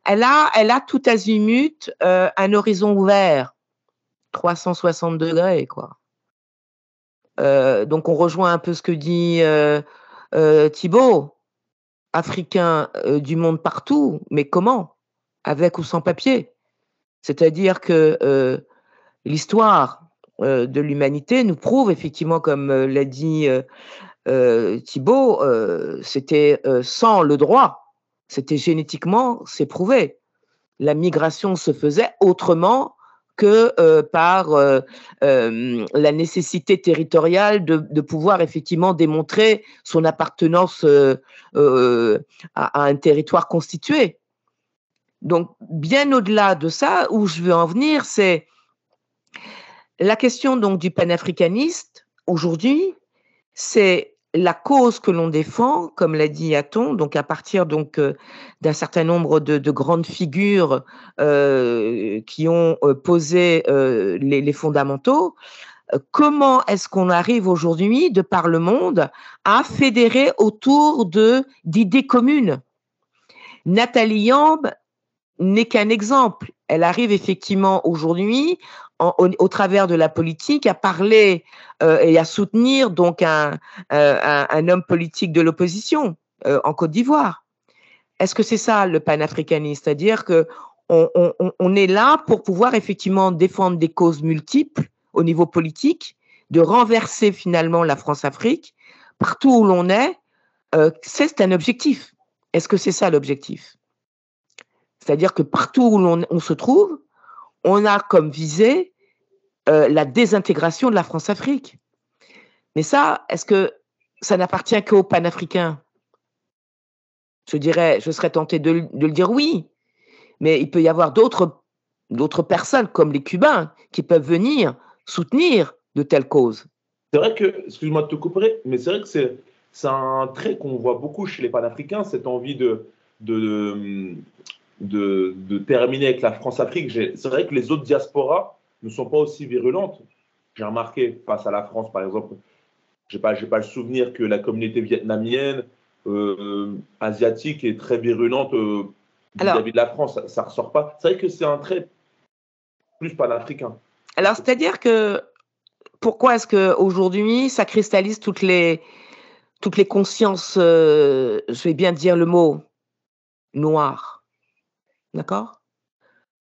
elle a, elle a tout azimut un horizon ouvert, 360 degrés, quoi. donc, on rejoint un peu ce que dit Thibault. Africains euh, du monde partout, mais comment? Avec ou sans papier? C'est-à-dire que euh, l'histoire euh, de l'humanité nous prouve effectivement, comme l'a dit Thibault, c'était sans le droit, c'était génétiquement, c'est prouvé. La migration se faisait autrement que euh, par euh, euh, la nécessité territoriale de, pouvoir effectivement démontrer son appartenance à, un territoire constitué. Donc, bien au-delà de ça, où je veux en venir, c'est la question donc du panafricaniste aujourd'hui, c'est la cause que l'on défend, comme l'a dit Aton, donc à partir euh, d'un certain nombre de, grandes figures euh, qui ont euh, posé les, fondamentaux, comment est-ce qu'on arrive aujourd'hui, de par le monde, à fédérer autour de d'idées communes? Nathalie Yamb n'est qu'un exemple. Elle arrive effectivement aujourd'hui au, travers de la politique, à parler euh, et à soutenir donc un, euh, homme politique de l'opposition euh, en Côte d'Ivoire. Est-ce que c'est ça le panafricanisme? C'est-à-dire que on, est là pour pouvoir effectivement défendre des causes multiples au niveau politique, de renverser finalement la France-Afrique partout où l'on est. c'est un objectif. Est-ce que c'est ça l'objectif? C'est-à-dire que partout où l'on on se trouve, on a comme visée euh, la désintégration de la France-Afrique. Mais ça, est-ce que ça n'appartient qu'aux panafricains? Je dirais, je serais tenté de, le dire oui, mais il peut y avoir d'autres personnes comme les Cubains qui peuvent venir soutenir de telles causes. C'est vrai que, excuse-moi de te couper, mais c'est vrai que c'est, c'est un trait qu'on voit beaucoup chez les panafricains, cette envie de, de, de, de terminer avec la France-Afrique. C'est vrai que les autres diasporas ne sont pas aussi virulentes. J'ai remarqué face à la France, par exemple, je n'ai pas, pas le souvenir que la communauté vietnamienne, euh, asiatique est très virulente euh, vis-à-vis de la France. Ça ne ressort pas. C'est vrai que c'est un trait plus panafricain. Alors, c'est-à-dire que pourquoi est-ce qu'aujourd'hui, ça cristallise toutes les, toutes les consciences, euh, je vais bien dire le mot, noires D'accord?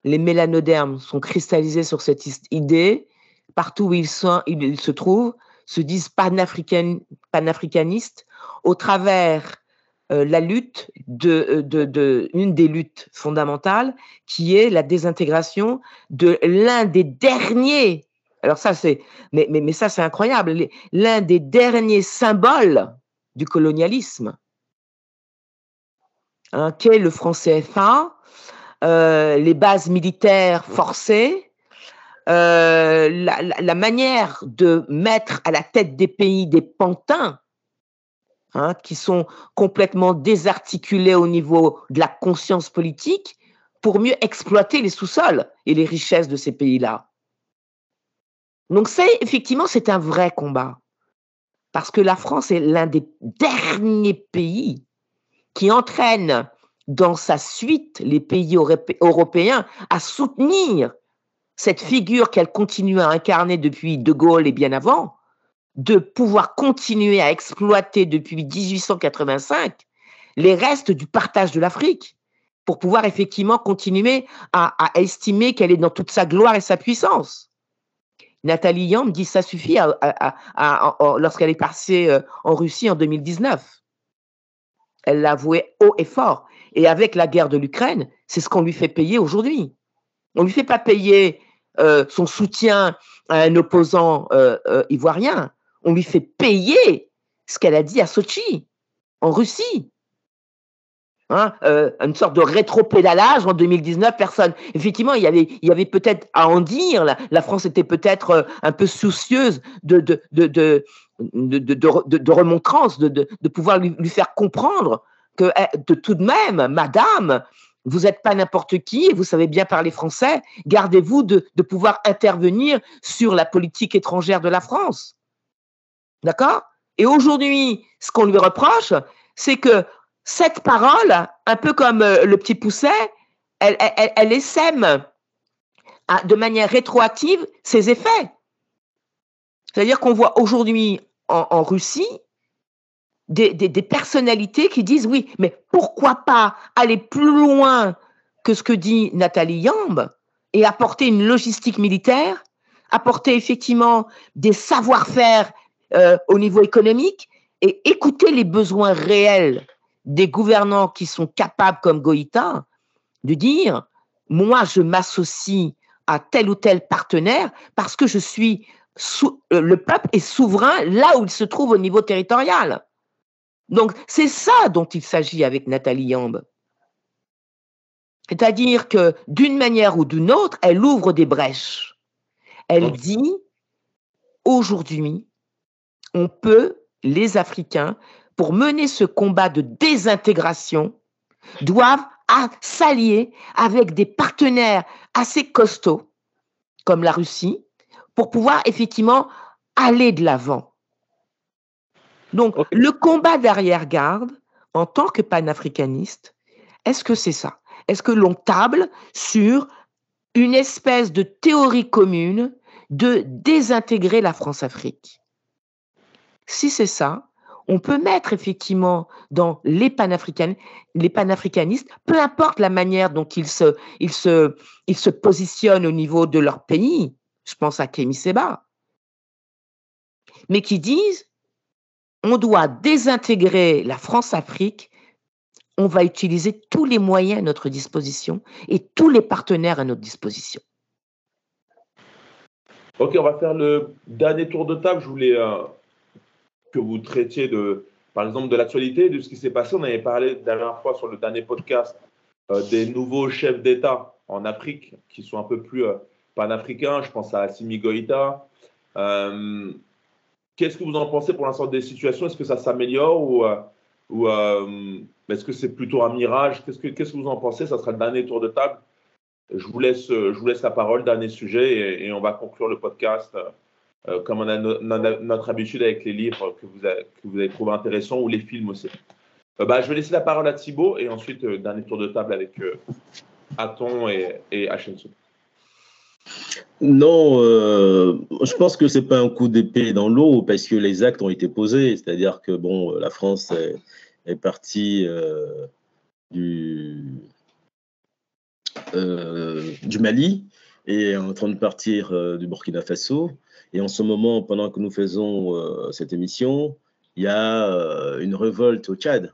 Les mélanodermes sont cristallisés sur cette idée. Partout où ils, se trouvent, se disent panafrican, panafricanistes. Au travers euh, la lutte euh, de, une des luttes fondamentales qui est la désintégration de l'un des derniers alors ça c'est mais, mais, mais ça c'est incroyable l'un des derniers symboles du colonialisme. Hein, qu'est le franc CFA euh, les bases militaires forcées euh, la, la, manière de mettre à la tête des pays des pantins Hein, qui sont complètement désarticulés au niveau de la conscience politique pour mieux exploiter les sous-sols et les richesses de ces pays-là. Donc c'est effectivement c'est un vrai combat parce que la France est l'un des derniers pays qui entraîne dans sa suite les pays européens à soutenir cette figure qu'elle continue à incarner depuis De Gaulle et bien avant, de pouvoir continuer à exploiter depuis 1885 les restes du partage de l'Afrique pour pouvoir effectivement continuer à, estimer qu'elle est dans toute sa gloire et sa puissance. Nathalie Yam dit ça suffit lorsqu'elle est passée euh, en Russie en 2019. Elle l'a avoué haut et fort. Et avec la guerre de l'Ukraine, c'est ce qu'on lui fait payer aujourd'hui. On ne lui fait pas payer euh, son soutien à un opposant euh, ivoirien on lui fait payer ce qu'elle a dit à Sochi, en Russie. Hein, euh, une sorte de rétro-pédalage en 2019, personne. Effectivement, il y avait, il y avait peut-être à en dire. La, France était peut-être euh, un peu soucieuse de, de, de, de, de, remontrance, de, de, pouvoir lui, faire comprendre que eh, de tout de même, madame, vous n'êtes pas n'importe qui et vous savez bien parler français. Gardez-vous de, pouvoir intervenir sur la politique étrangère de la France. D'accord? Et aujourd'hui, ce qu'on lui reproche, c'est que cette parole, un peu comme euh, le petit pousset, elle, elle, elle essaime de manière rétroactive ses effets. C'est-à-dire qu'on voit aujourd'hui en, Russie des, personnalités qui disent oui, mais pourquoi pas aller plus loin que ce que dit Nathalie Yamb et apporter une logistique militaire, apporter effectivement des savoir-faire euh, au niveau économique et écouter les besoins réels des gouvernants qui sont capables, comme Goïta, de dire, moi, je m'associe à tel ou tel partenaire parce que je suis euh, le peuple est souverain là où il se trouve au niveau territorial. Donc, c'est ça dont il s'agit avec Nathalie Yamb. C'est-à-dire que d'une manière ou d'une autre, elle ouvre des brèches. Elle dit, aujourd'hui, on peut, les Africains, pour mener ce combat de désintégration, doivent s'allier avec des partenaires assez costauds, comme la Russie, pour pouvoir effectivement aller de l'avant. Donc, le combat d'arrière-garde, en tant que panafricaniste, est-ce que c'est ça? Est-ce que l'on table sur une espèce de théorie commune de désintégrer la France-Afrique? Si c'est ça, on peut mettre effectivement dans les, panafricanistes, les panafricanistes, peu importe la manière dont ils se, ils se, ils se positionnent au niveau de leur pays, je pense à Kémy Seba, mais qui disent on doit désintégrer la France-Afrique, on va utiliser tous les moyens à notre disposition et tous les partenaires à notre disposition. Ok, on va faire le dernier tour de table. Je voulais euh, que vous traitiez de, par exemple, de l'actualité, de ce qui s'est passé. On avait parlé la dernière fois sur le dernier podcast euh, des nouveaux chefs d'État en Afrique qui sont un peu plus euh, panafricains. Je pense à Assimi Goïta. Euh, qu'est-ce que vous en pensez pour l'instant des situations? Est-ce que ça s'améliore ou, ou est-ce que c'est plutôt un mirage? Qu'est-ce que, vous en pensez? Ça sera le dernier tour de table. Je vous laisse, je vous laisse la parole, dernier sujet, et, on va conclure le podcast comme on a notre habitude avec les livres que vous, avez, que vous avez trouvé intéressants ou les films aussi. Euh, bah, je vais laisser la parole à Thibaut et ensuite, euh, dernier tour de table avec euh, Aton et, et Non, je pense que c'est pas un coup d'épée dans l'eau parce que les actes ont été posés. C'est-à-dire que bon, la France est, partie du, du Mali et est en train de partir du Burkina Faso. Et en ce moment, pendant que nous faisons cette émission, il y a une révolte au Tchad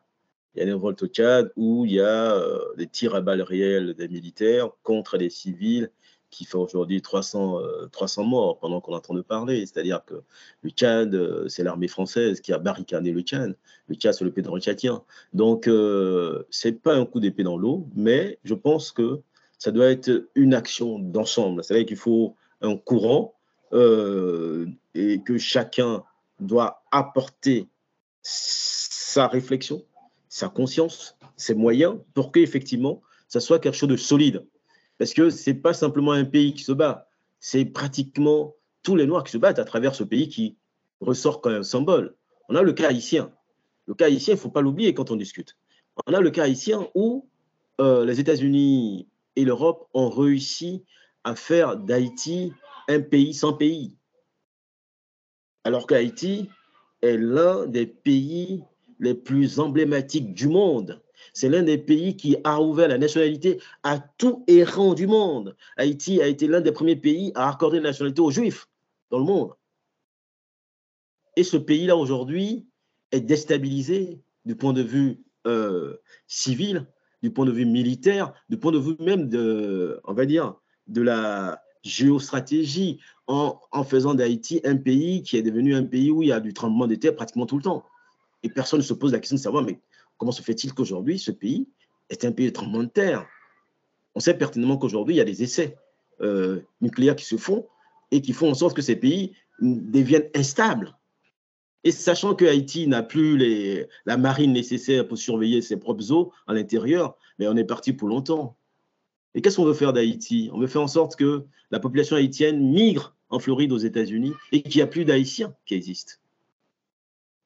il y a une révolte au Tchad où il y a euh, des tirs à balles réelles des militaires contre les civils qui font aujourd'hui 300, 300 euh, morts pendant qu'on est en train de parler. C'est-à-dire que le Tchad, euh, c'est l'armée française qui a barricadé le Tchad. Le Tchad, c'est le pétrole tchadien. Donc, ce n'est pas un coup d'épée dans l'eau, mais je pense que ça doit être une action d'ensemble. C'est-à-dire qu'il faut un courant et que chacun doit apporter sa réflexion, sa conscience, ses moyens, pour qu'effectivement, ça soit quelque chose de solide. Parce que ce n'est pas simplement un pays qui se bat, c'est pratiquement tous les Noirs qui se battent à travers ce pays qui ressort comme un symbole. On a le cas haïtien. Le cas haïtien, il ne faut pas l'oublier quand on discute. On a le cas haïtien où euh, les États-Unis et l'Europe ont réussi à faire d'Haïti un pays sans pays. Alors qu'Haïti est l'un des pays les plus emblématiques du monde. C'est l'un des pays qui a ouvert la nationalité à tout errant du monde. Haïti a été l'un des premiers pays à accorder la nationalité aux Juifs dans le monde. Et ce pays-là, aujourd'hui, est déstabilisé du point de vue euh, civil, du point de vue militaire, du point de vue même de, on va dire, de la géostratégie, en, en faisant d'Haïti un pays qui est devenu un pays où il y a du tremblement de terre pratiquement tout le temps. Et personne ne se pose la question de savoir, mais comment se fait-il qu'aujourd'hui, ce pays est un pays de tremblement de terre On sait pertinemment qu'aujourd'hui, il y a des essais euh, nucléaires qui se font et qui font en sorte que ces pays deviennent instables. Et sachant que Haïti n'a plus la marine nécessaire pour surveiller ses propres eaux à l'intérieur, mais on est parti pour longtemps. Et qu'est-ce qu'on veut faire d'Haïti? On veut faire en sorte que la population haïtienne migre en Floride aux États-Unis et qu'il n'y a plus d'Haïtiens qui existent.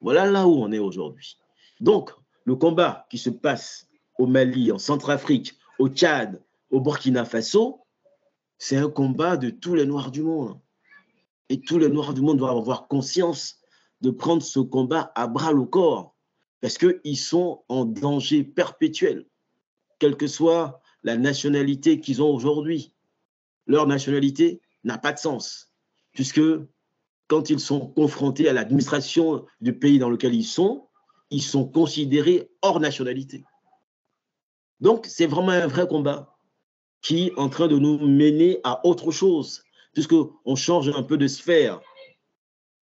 Voilà là où on est aujourd'hui. Donc, le combat qui se passe au Mali, en Centrafrique, au Tchad, au Burkina Faso, c'est un combat de tous les Noirs du monde. Et tous les Noirs du monde doivent avoir conscience de prendre ce combat à bras le corps, parce qu'ils sont en danger perpétuel, quelle que soit la nationalité qu'ils ont aujourd'hui. Leur nationalité n'a pas de sens, puisque quand ils sont confrontés à l'administration du pays dans lequel ils sont, ils sont considérés hors nationalité. Donc, c'est vraiment un vrai combat qui est en train de nous mener à autre chose, puisqu'on change un peu de sphère.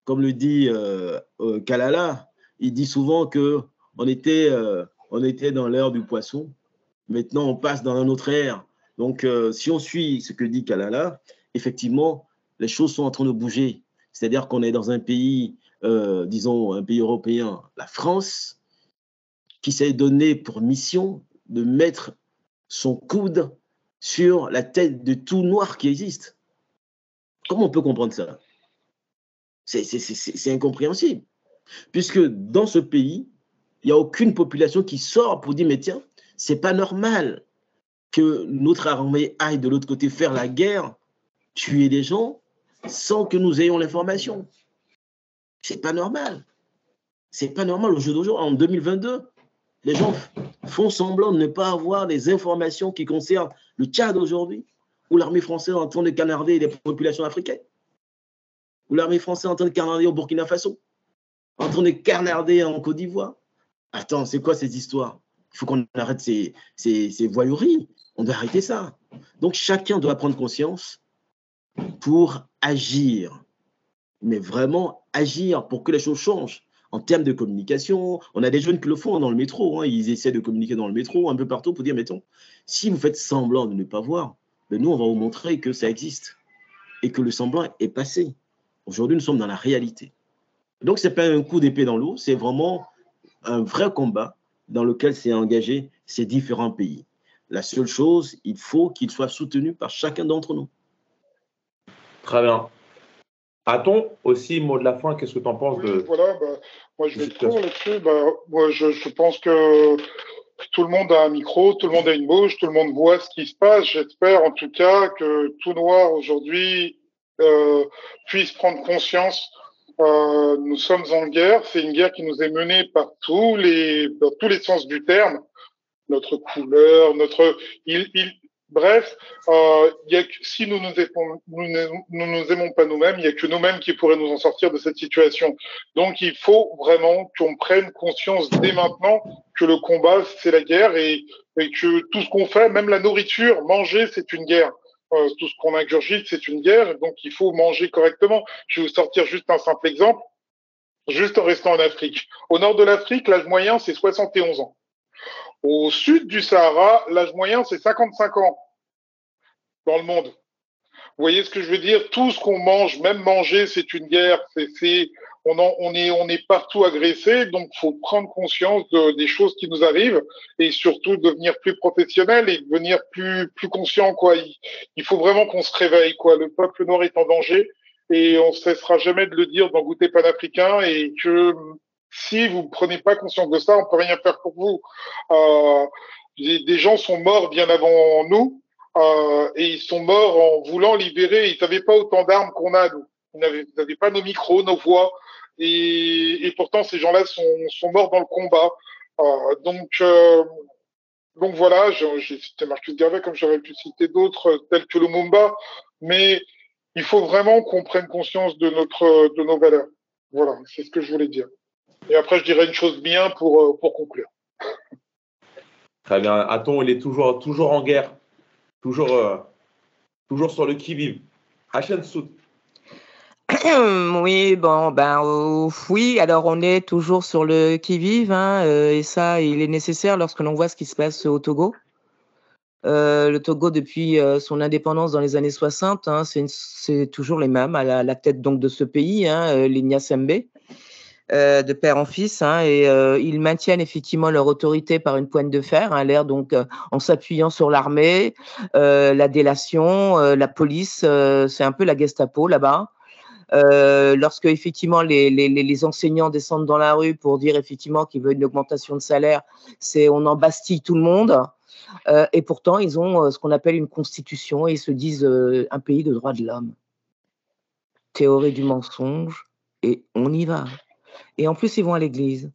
Comme le dit euh, euh, Kalala, il dit souvent que on était, euh, était dans l'ère du poisson, maintenant on passe dans un autre ère. Donc, si on suit ce que dit Kalala, effectivement, les choses sont en train de bouger. C'est-à-dire qu'on est dans un pays, euh, disons, un pays européen, la France, qui s'est donné pour mission de mettre son coude sur la tête de tout noir qui existe. Comment on peut comprendre ça? C'est incompréhensible. Puisque dans ce pays, il n'y a aucune population qui sort pour dire, mais tiens, c'est pas normal que notre armée aille de l'autre côté faire la guerre, tuer des gens, sans que nous ayons l'information. C'est pas normal. C'est pas normal au jour d'aujourd'hui, en 2022. Les gens font semblant de ne pas avoir les informations qui concernent le Tchad aujourd'hui, où l'armée française est en train de canarder les populations africaines, où l'armée française est en train de canarder au Burkina Faso, en train de canarder en Côte d'Ivoire. Attends, c'est quoi ces histoires? Il faut qu'on arrête ces, ces, ces. On doit arrêter ça. Donc chacun doit prendre conscience pour agir, mais vraiment agir pour que les choses changent en termes de communication. On a des jeunes qui le font dans le métro. Hein. ils essaient de communiquer dans le métro, un peu partout, pour dire, mettons, si vous faites semblant de ne pas voir, ben nous, on va vous montrer que ça existe et que le semblant est passé. Aujourd'hui, nous sommes dans la réalité. Donc, ce n'est pas un coup d'épée dans l'eau, c'est vraiment un vrai combat dans lequel s'est engagé ces différents pays. La seule chose, il faut qu'ils soient soutenus par chacun d'entre nous. Très bien. A-t-on aussi, mot de la fin, qu'est-ce que tu en penses de... Voilà, bah, moi je vais être court là-dessus. Bah, moi je, je, pense que tout le monde a un micro, tout le monde a une bouche, tout le monde voit ce qui se passe. J'espère en tout cas que tout noir aujourd'hui euh, puisse prendre conscience. Euh, nous sommes en guerre. C'est une guerre qui nous est menée par tous les, dans tous les sens du terme. Notre couleur, notre, il, il, Bref, euh, si nous nous, aimons, nous, aimons pas nous-mêmes, il n'y a que nous-mêmes qui pourraient nous en sortir de cette situation. Donc il faut vraiment qu'on prenne conscience dès maintenant que le combat, c'est la guerre et, et, que tout ce qu'on fait, même la nourriture, manger, c'est une guerre. Euh, tout ce qu'on ingurgite, c'est une guerre. Donc il faut manger correctement. Je vais vous sortir juste un simple exemple, juste en restant en Afrique. Au nord de l'Afrique, l'âge moyen, c'est 71 ans. Au sud du Sahara, l'âge moyen, c'est 55 ans dans le monde. Vous voyez ce que je veux dire? Tout ce qu'on mange, même manger, c'est une guerre. C'est, on, on, est, on est partout agressé, donc faut prendre conscience de, des choses qui nous arrivent et surtout devenir plus professionnel et devenir plus, plus conscient. Quoi. Il, il faut vraiment qu'on se réveille. Quoi. Le peuple noir est en danger et on ne cessera jamais de le dire dans Goûter panafricain et que si vous ne prenez pas conscience de ça, on peut rien faire pour vous. Euh, des gens sont morts bien avant nous euh, et ils sont morts en voulant libérer. Ils n'avaient pas autant d'armes qu'on a, nous. Ils n'avaient pas nos micros, nos voix. Et, pourtant, ces gens-là sont, morts dans le combat. Euh, donc, euh, donc voilà, j'ai cité Marcus Garvey, comme j'aurais pu citer d'autres, tels que Lumumba. Mais il faut vraiment qu'on prenne conscience de, notre, de nos valeurs. Voilà, c'est ce que je voulais dire. Et après, je dirais une chose bien pour, euh, pour conclure. Très bien. Aton, il est toujours, toujours en guerre, toujours, euh, toujours sur le qui-vive. Hachem Soud. Oui, bon, ben euh, oui, alors on est toujours sur le qui-vive, hein, euh, et ça, il est nécessaire lorsque l'on voit ce qui se passe au Togo. Euh, le Togo, depuis euh, son indépendance dans les années 60, hein, c'est toujours les mêmes à la, la, tête donc de ce pays, hein, euh, les Nyasembe. Euh, de père en fils, hein, et euh, ils maintiennent effectivement leur autorité par une pointe de fer, hein, l'air donc euh, en s'appuyant sur l'armée, la délation, la police, c'est un peu la Gestapo là-bas. lorsque effectivement les, enseignants descendent dans la rue pour dire effectivement qu'ils veulent une augmentation de salaire, c'est on en bastille tout le monde. et pourtant, ils ont ce qu'on appelle une constitution et ils se disent un pays de droits de l'homme. Théorie du mensonge, et on y va. Et en plus, ils vont à l'église.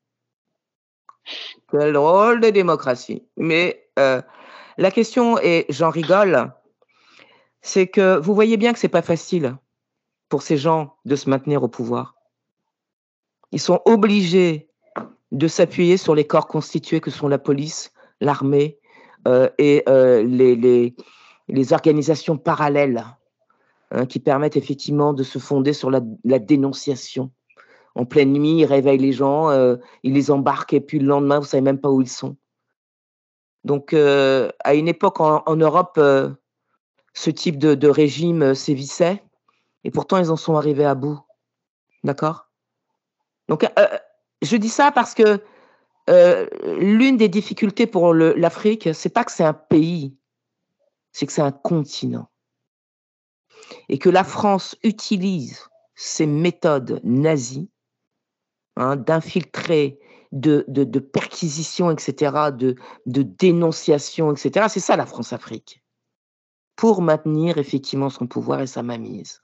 Quel drôle de démocratie. Mais euh, la question, et j'en rigole, c'est que vous voyez bien que c'est pas facile pour ces gens de se maintenir au pouvoir. Ils sont obligés de s'appuyer sur les corps constitués que sont la police, l'armée euh, et euh, les, organisations parallèles hein, qui permettent effectivement de se fonder sur la dénonciation en pleine nuit, ils réveillent les gens, euh, ils les embarquent et puis le lendemain, vous savez même pas où ils sont. Donc, euh, à une époque en, Europe, euh, ce type de, régime euh, sévissait et pourtant ils en sont arrivés à bout. D'accord? Donc, je dis ça parce que l'une des difficultés pour l'Afrique, c'est pas que c'est un pays, c'est que c'est un continent. Et que la France utilise ces méthodes nazies hein, d'infiltrer, de, perquisition, etc., de, de dénonciation, etc. C'est ça la France-Afrique. Pour maintenir effectivement son pouvoir et sa mainmise.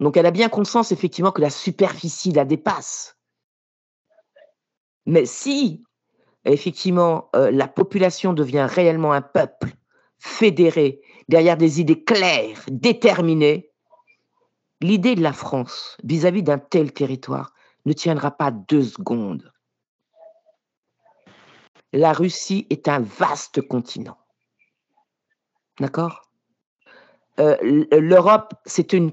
Donc elle a bien conscience effectivement que la superficie la dépasse. Mais si effectivement euh, la population devient réellement un peuple fédéré derrière des idées claires, déterminées, l'idée de la France vis-à-vis d'un tel territoire ne tiendra pas deux secondes. La Russie est un vaste continent. D'accord? Euh, L'Europe, c'est une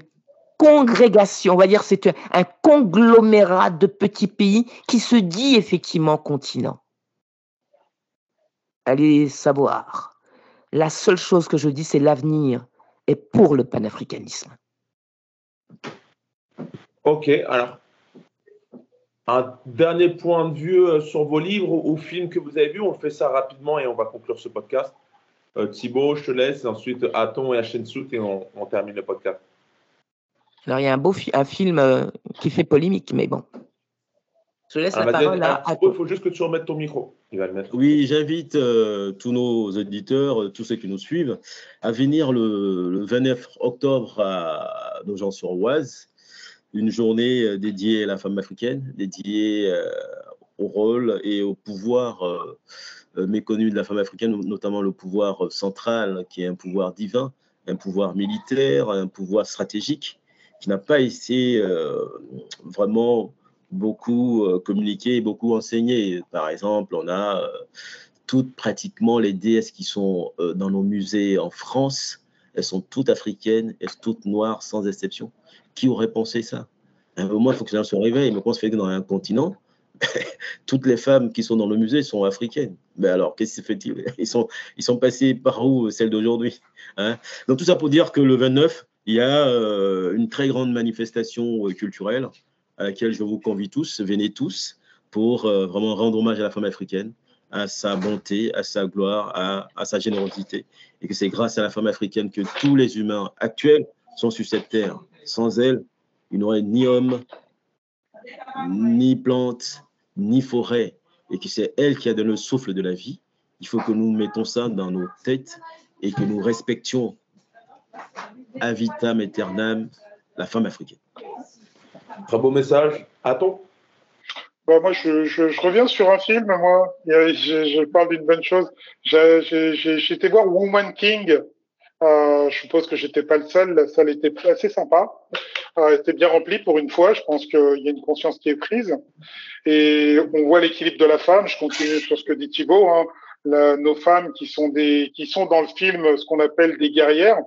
congrégation, on va dire c'est un conglomérat de petits pays qui se dit effectivement continent. Allez savoir. La seule chose que je dis, c'est l'avenir est pour le panafricanisme. Ok, alors, un dernier point de vue euh, sur vos livres ou films que vous avez vus. On fait ça rapidement et on va conclure ce podcast. Euh, Thibaut, je te laisse. Ensuite, Aton et Hachensout et on, on termine le podcast. Alors, il y a un beau un film euh, qui fait polémique, mais bon. Je laisse ah, la parole à, Il faut juste que tu remettes ton micro. Il va le mettre. Oui, j'invite euh, tous nos auditeurs, tous ceux qui nous suivent, à venir le, 29 octobre à Nogent-sur-Oise, une journée dédiée à la femme africaine, dédiée au rôle et au pouvoir méconnu de la femme africaine, notamment le pouvoir central, qui est un pouvoir divin, un pouvoir militaire, un pouvoir stratégique qui n'a pas été euh, vraiment beaucoup euh, communiqué, beaucoup enseigné. Par exemple, on a euh, toutes pratiquement les déesses qui sont dans nos musées en France, elles sont toutes africaines, elles sont toutes noires sans exception. Qui aurait pensé ça? Au moins, il faut que les se réveillent. Mais quand se fait que dans un continent, toutes les femmes qui sont dans le musée sont africaines. Mais alors, qu'est-ce que fait-il? Ils sont, ils sont passés par où, celles d'aujourd'hui? Hein? Donc, tout ça pour dire que le 29, il y a euh, une très grande manifestation euh, culturelle à laquelle je vous convie tous, venez tous, pour euh, vraiment rendre hommage à la femme africaine, à sa bonté, à sa gloire, à, à sa générosité, et que c'est grâce à la femme africaine que tous les humains actuels sont sur cette terre. Sans elle, il n'y aurait ni homme, ni plantes, ni forêt, et que c'est elle qui a donné le souffle de la vie. Il faut que nous mettons ça dans nos têtes et que nous respections a vitam aeternam, la femme africaine. Très beau message. Attends. Bah moi, je, je, reviens sur un film. Moi, je, je parle d'une bonne chose. Été voir Woman King. Euh, je suppose que j'étais pas le seul. La salle était assez sympa. Euh, était bien remplie pour une fois. Je pense qu'il y a une conscience qui est prise. Et on voit l'équilibre de la femme. Je continue sur ce que dit Thibault. Hein. nos femmes qui sont des qui sont dans le film ce qu'on appelle des guerrières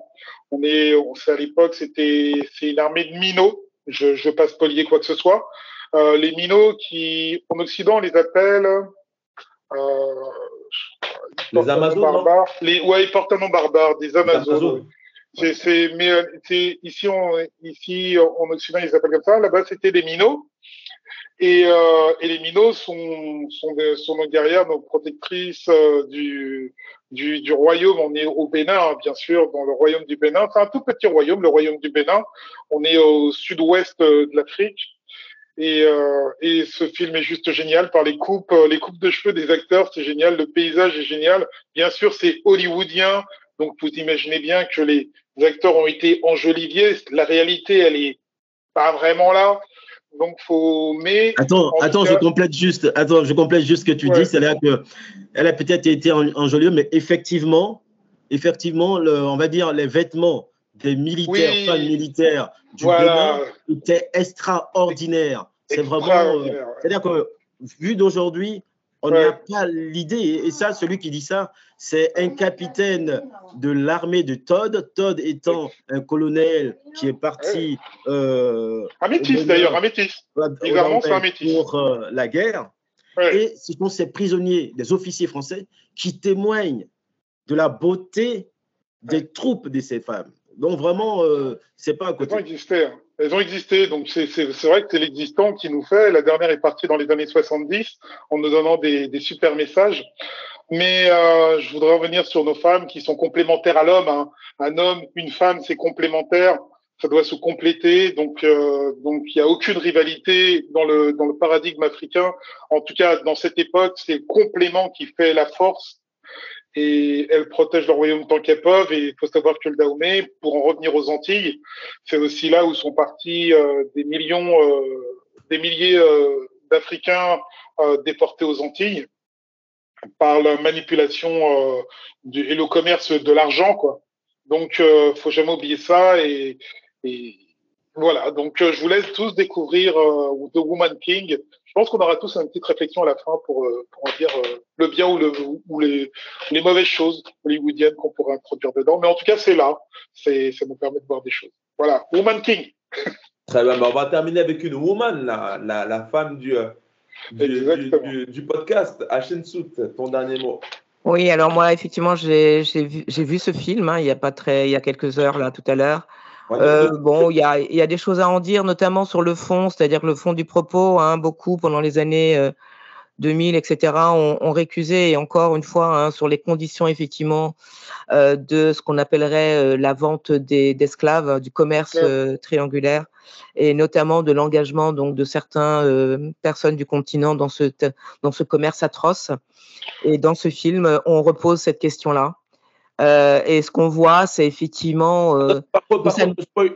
on est, à l'époque, c'était, c'est une armée de minots. Je, je passe polier quoi que ce soit. Euh, les minots qui, en Occident, on les appelle euh, les Amazones. Barbares. Les, ouais, ils portent un nom barbare, des Amazones. C'est, c'est, mais c'est ici, on, ici en Occident, ils les appellent comme ça. Là-bas, c'était des minots. Et, euh, et les minots sont, sont, sont nos guerrières, nos protectrices euh, du, du, du, royaume. On est au Bénin, hein, bien sûr, dans le royaume du Bénin. C'est un tout petit royaume, le royaume du Bénin. On est au sud-ouest euh, de l'Afrique. Et, euh, et, ce film est juste génial par les coupes, euh, les coupes de cheveux des acteurs, c'est génial. Le paysage est génial. Bien sûr, c'est hollywoodien, donc vous imaginez bien que les acteurs ont été enjoliviés. La réalité, elle est pas vraiment là. Donc, faut. Mais. Attends, attends, je complète juste. Attends, je complète juste ce que tu dis. C'est-à-dire que elle a peut-être été en, joli, mais effectivement, effectivement, le, on va dire les vêtements des militaires, femmes militaires du Bénin étaient extraordinaires. C'est vraiment. Euh, c'est-à-dire que vu d'aujourd'hui, on n'a pas l'idée. Et ça, celui qui dit ça, c'est un capitaine de l'armée de Todd. Todd étant un colonel qui est parti. Euh, un métis d'ailleurs, un métis. Également, c'est un métis. Pour euh, la guerre. Et ce sont ces prisonniers, des officiers français, qui témoignent de la beauté des troupes de ces femmes. Donc vraiment, euh, c'est pas à côté. Elles ont existé. Hein. Elles ont existé. Donc c'est vrai que c'est l'existant qui nous fait. La dernière est partie dans les années 70 en nous donnant des, des super messages. Mais euh, je voudrais revenir sur nos femmes qui sont complémentaires à l'homme. Hein. Un homme, une femme, c'est complémentaire. Ça doit se compléter. Donc euh, donc il y a aucune rivalité dans le dans le paradigme africain. En tout cas, dans cette époque, c'est le complément qui fait la force et elles protègent leur royaume tant qu'elles peuvent. Et il faut savoir que le Dahomey, pour en revenir aux Antilles, c'est aussi là où sont partis euh, des millions, euh, des milliers euh, d'Africains déportés aux Antilles par la manipulation et le commerce de l'argent, quoi. Donc, faut jamais oublier ça et, et voilà, donc je vous laisse tous découvrir The Woman King pense qu'on aura tous une petite réflexion à la fin pour, euh, pour en dire euh, le bien ou, le, ou les, les mauvaises choses hollywoodiennes qu'on pourrait introduire dedans. Mais en tout cas, c'est là. C'est, ça nous permet de voir des choses. Voilà. Woman King. Très bien, on va terminer avec une woman, la, la, femme du, du, du, podcast, Ashen Sout, ton dernier mot. Oui, alors moi, effectivement, j'ai vu, vu, ce film hein, il, y a pas très, il y a quelques heures, là, tout à l'heure. Euh, bon, il y a, y a, des choses à en dire, notamment sur le fond, c'est-à-dire le fond du propos. Hein, beaucoup pendant les années euh, 2000, etc., ont, ont, récusé, et encore une fois, hein, sur les conditions effectivement euh, de ce qu'on appellerait euh, la vente d'esclaves, du commerce euh, triangulaire, et notamment de l'engagement donc de certaines personnes du continent dans ce dans ce commerce atroce. Et dans ce film, on repose cette question-là. Euh, et ce qu'on voit, c'est effectivement. Euh, par contre,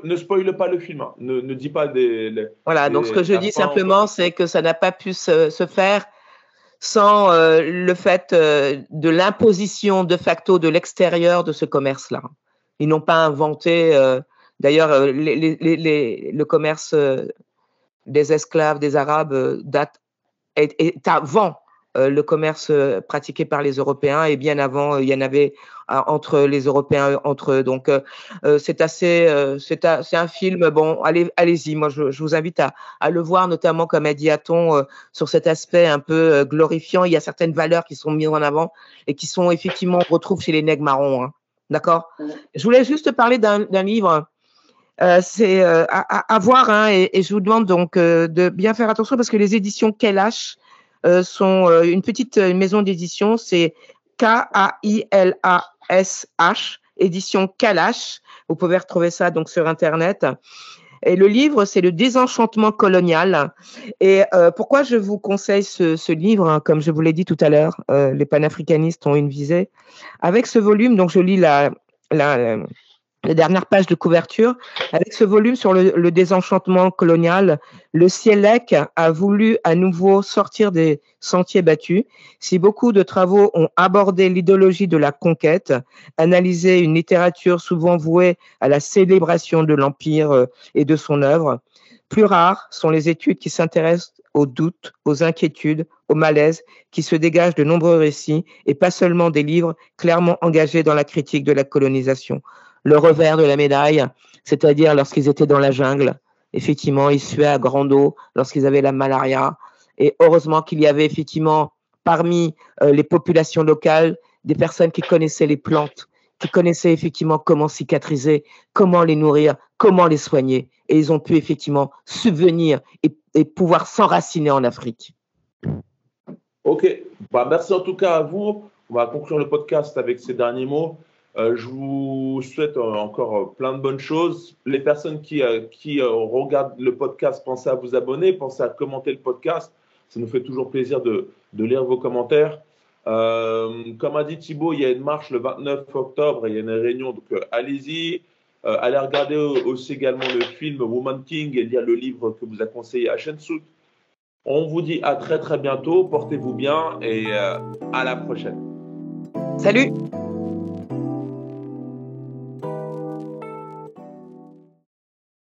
ne, spoil, pas le film. Hein. Ne, ne, dis pas des. voilà, donc ce que je dis simplement, c'est que ça n'a pas pu se, se faire sans euh, le fait euh, de l'imposition de facto de l'extérieur de ce commerce-là. Ils n'ont pas inventé. D'ailleurs, les, les, les, le commerce des esclaves, des Arabes, date, est, est avant le commerce euh, pratiqué par les Européens et bien avant euh, il y en avait entre les Européens entre eux. Donc c'est assez c'est un film bon allez allez-y moi je, vous invite à, le voir notamment comme a dit Aton sur cet aspect un peu glorifiant. Il y a certaines valeurs qui sont mises en avant et qui sont effectivement on retrouve chez les nègres marrons. Hein. D'accord? Je voulais juste parler d'un livre. Euh, c'est à, voir hein, et, je vous demande donc de bien faire attention parce que les éditions Kelash euh, sont euh, une petite euh, maison d'édition, c'est K-A-I-L-A-S-H, édition Kalash. Vous pouvez retrouver ça donc sur Internet. Et le livre, c'est le désenchantement colonial. Et euh, pourquoi je vous conseille ce, ce livre hein, Comme je vous l'ai dit tout à l'heure, euh, les panafricanistes ont une visée. Avec ce volume, donc je lis la, la, les dernières pages de couverture. Avec ce volume sur le, désenchantement colonial, le CIELEC a voulu à nouveau sortir des sentiers battus. Si beaucoup de travaux ont abordé l'idéologie de la conquête, analysé une littérature souvent vouée à la célébration de l'Empire euh, et de son œuvre, plus rares sont les études qui s'intéressent aux doutes, aux inquiétudes, aux malaises qui se dégagent de nombreux récits et pas seulement des livres clairement engagés dans la critique de la colonisation le revers de la médaille, c'est-à-dire lorsqu'ils étaient dans la jungle. Effectivement, ils suaient à grande eau lorsqu'ils avaient la malaria. Et heureusement qu'il y avait effectivement parmi euh, les populations locales des personnes qui connaissaient les plantes, qui connaissaient effectivement comment cicatriser, comment les nourrir, comment les soigner. Et ils ont pu effectivement subvenir et, et pouvoir s'enraciner en Afrique. Ok, bah, merci en tout cas à vous. On va conclure le podcast avec ces derniers mots. Euh, je vous souhaite euh, encore euh, plein de bonnes choses. Les personnes qui, regardent le podcast, pensez à vous abonner, pensez à commenter le podcast. Ça nous fait toujours plaisir de, lire vos commentaires. comme a dit Thibaut, il y a une marche le 29 octobre et il y a une réunion, donc allez-y. allez regarder aussi également le film Woman King et lire le livre que vous a conseillé à. On vous dit à très très bientôt, portez-vous bien et à la prochaine. Salut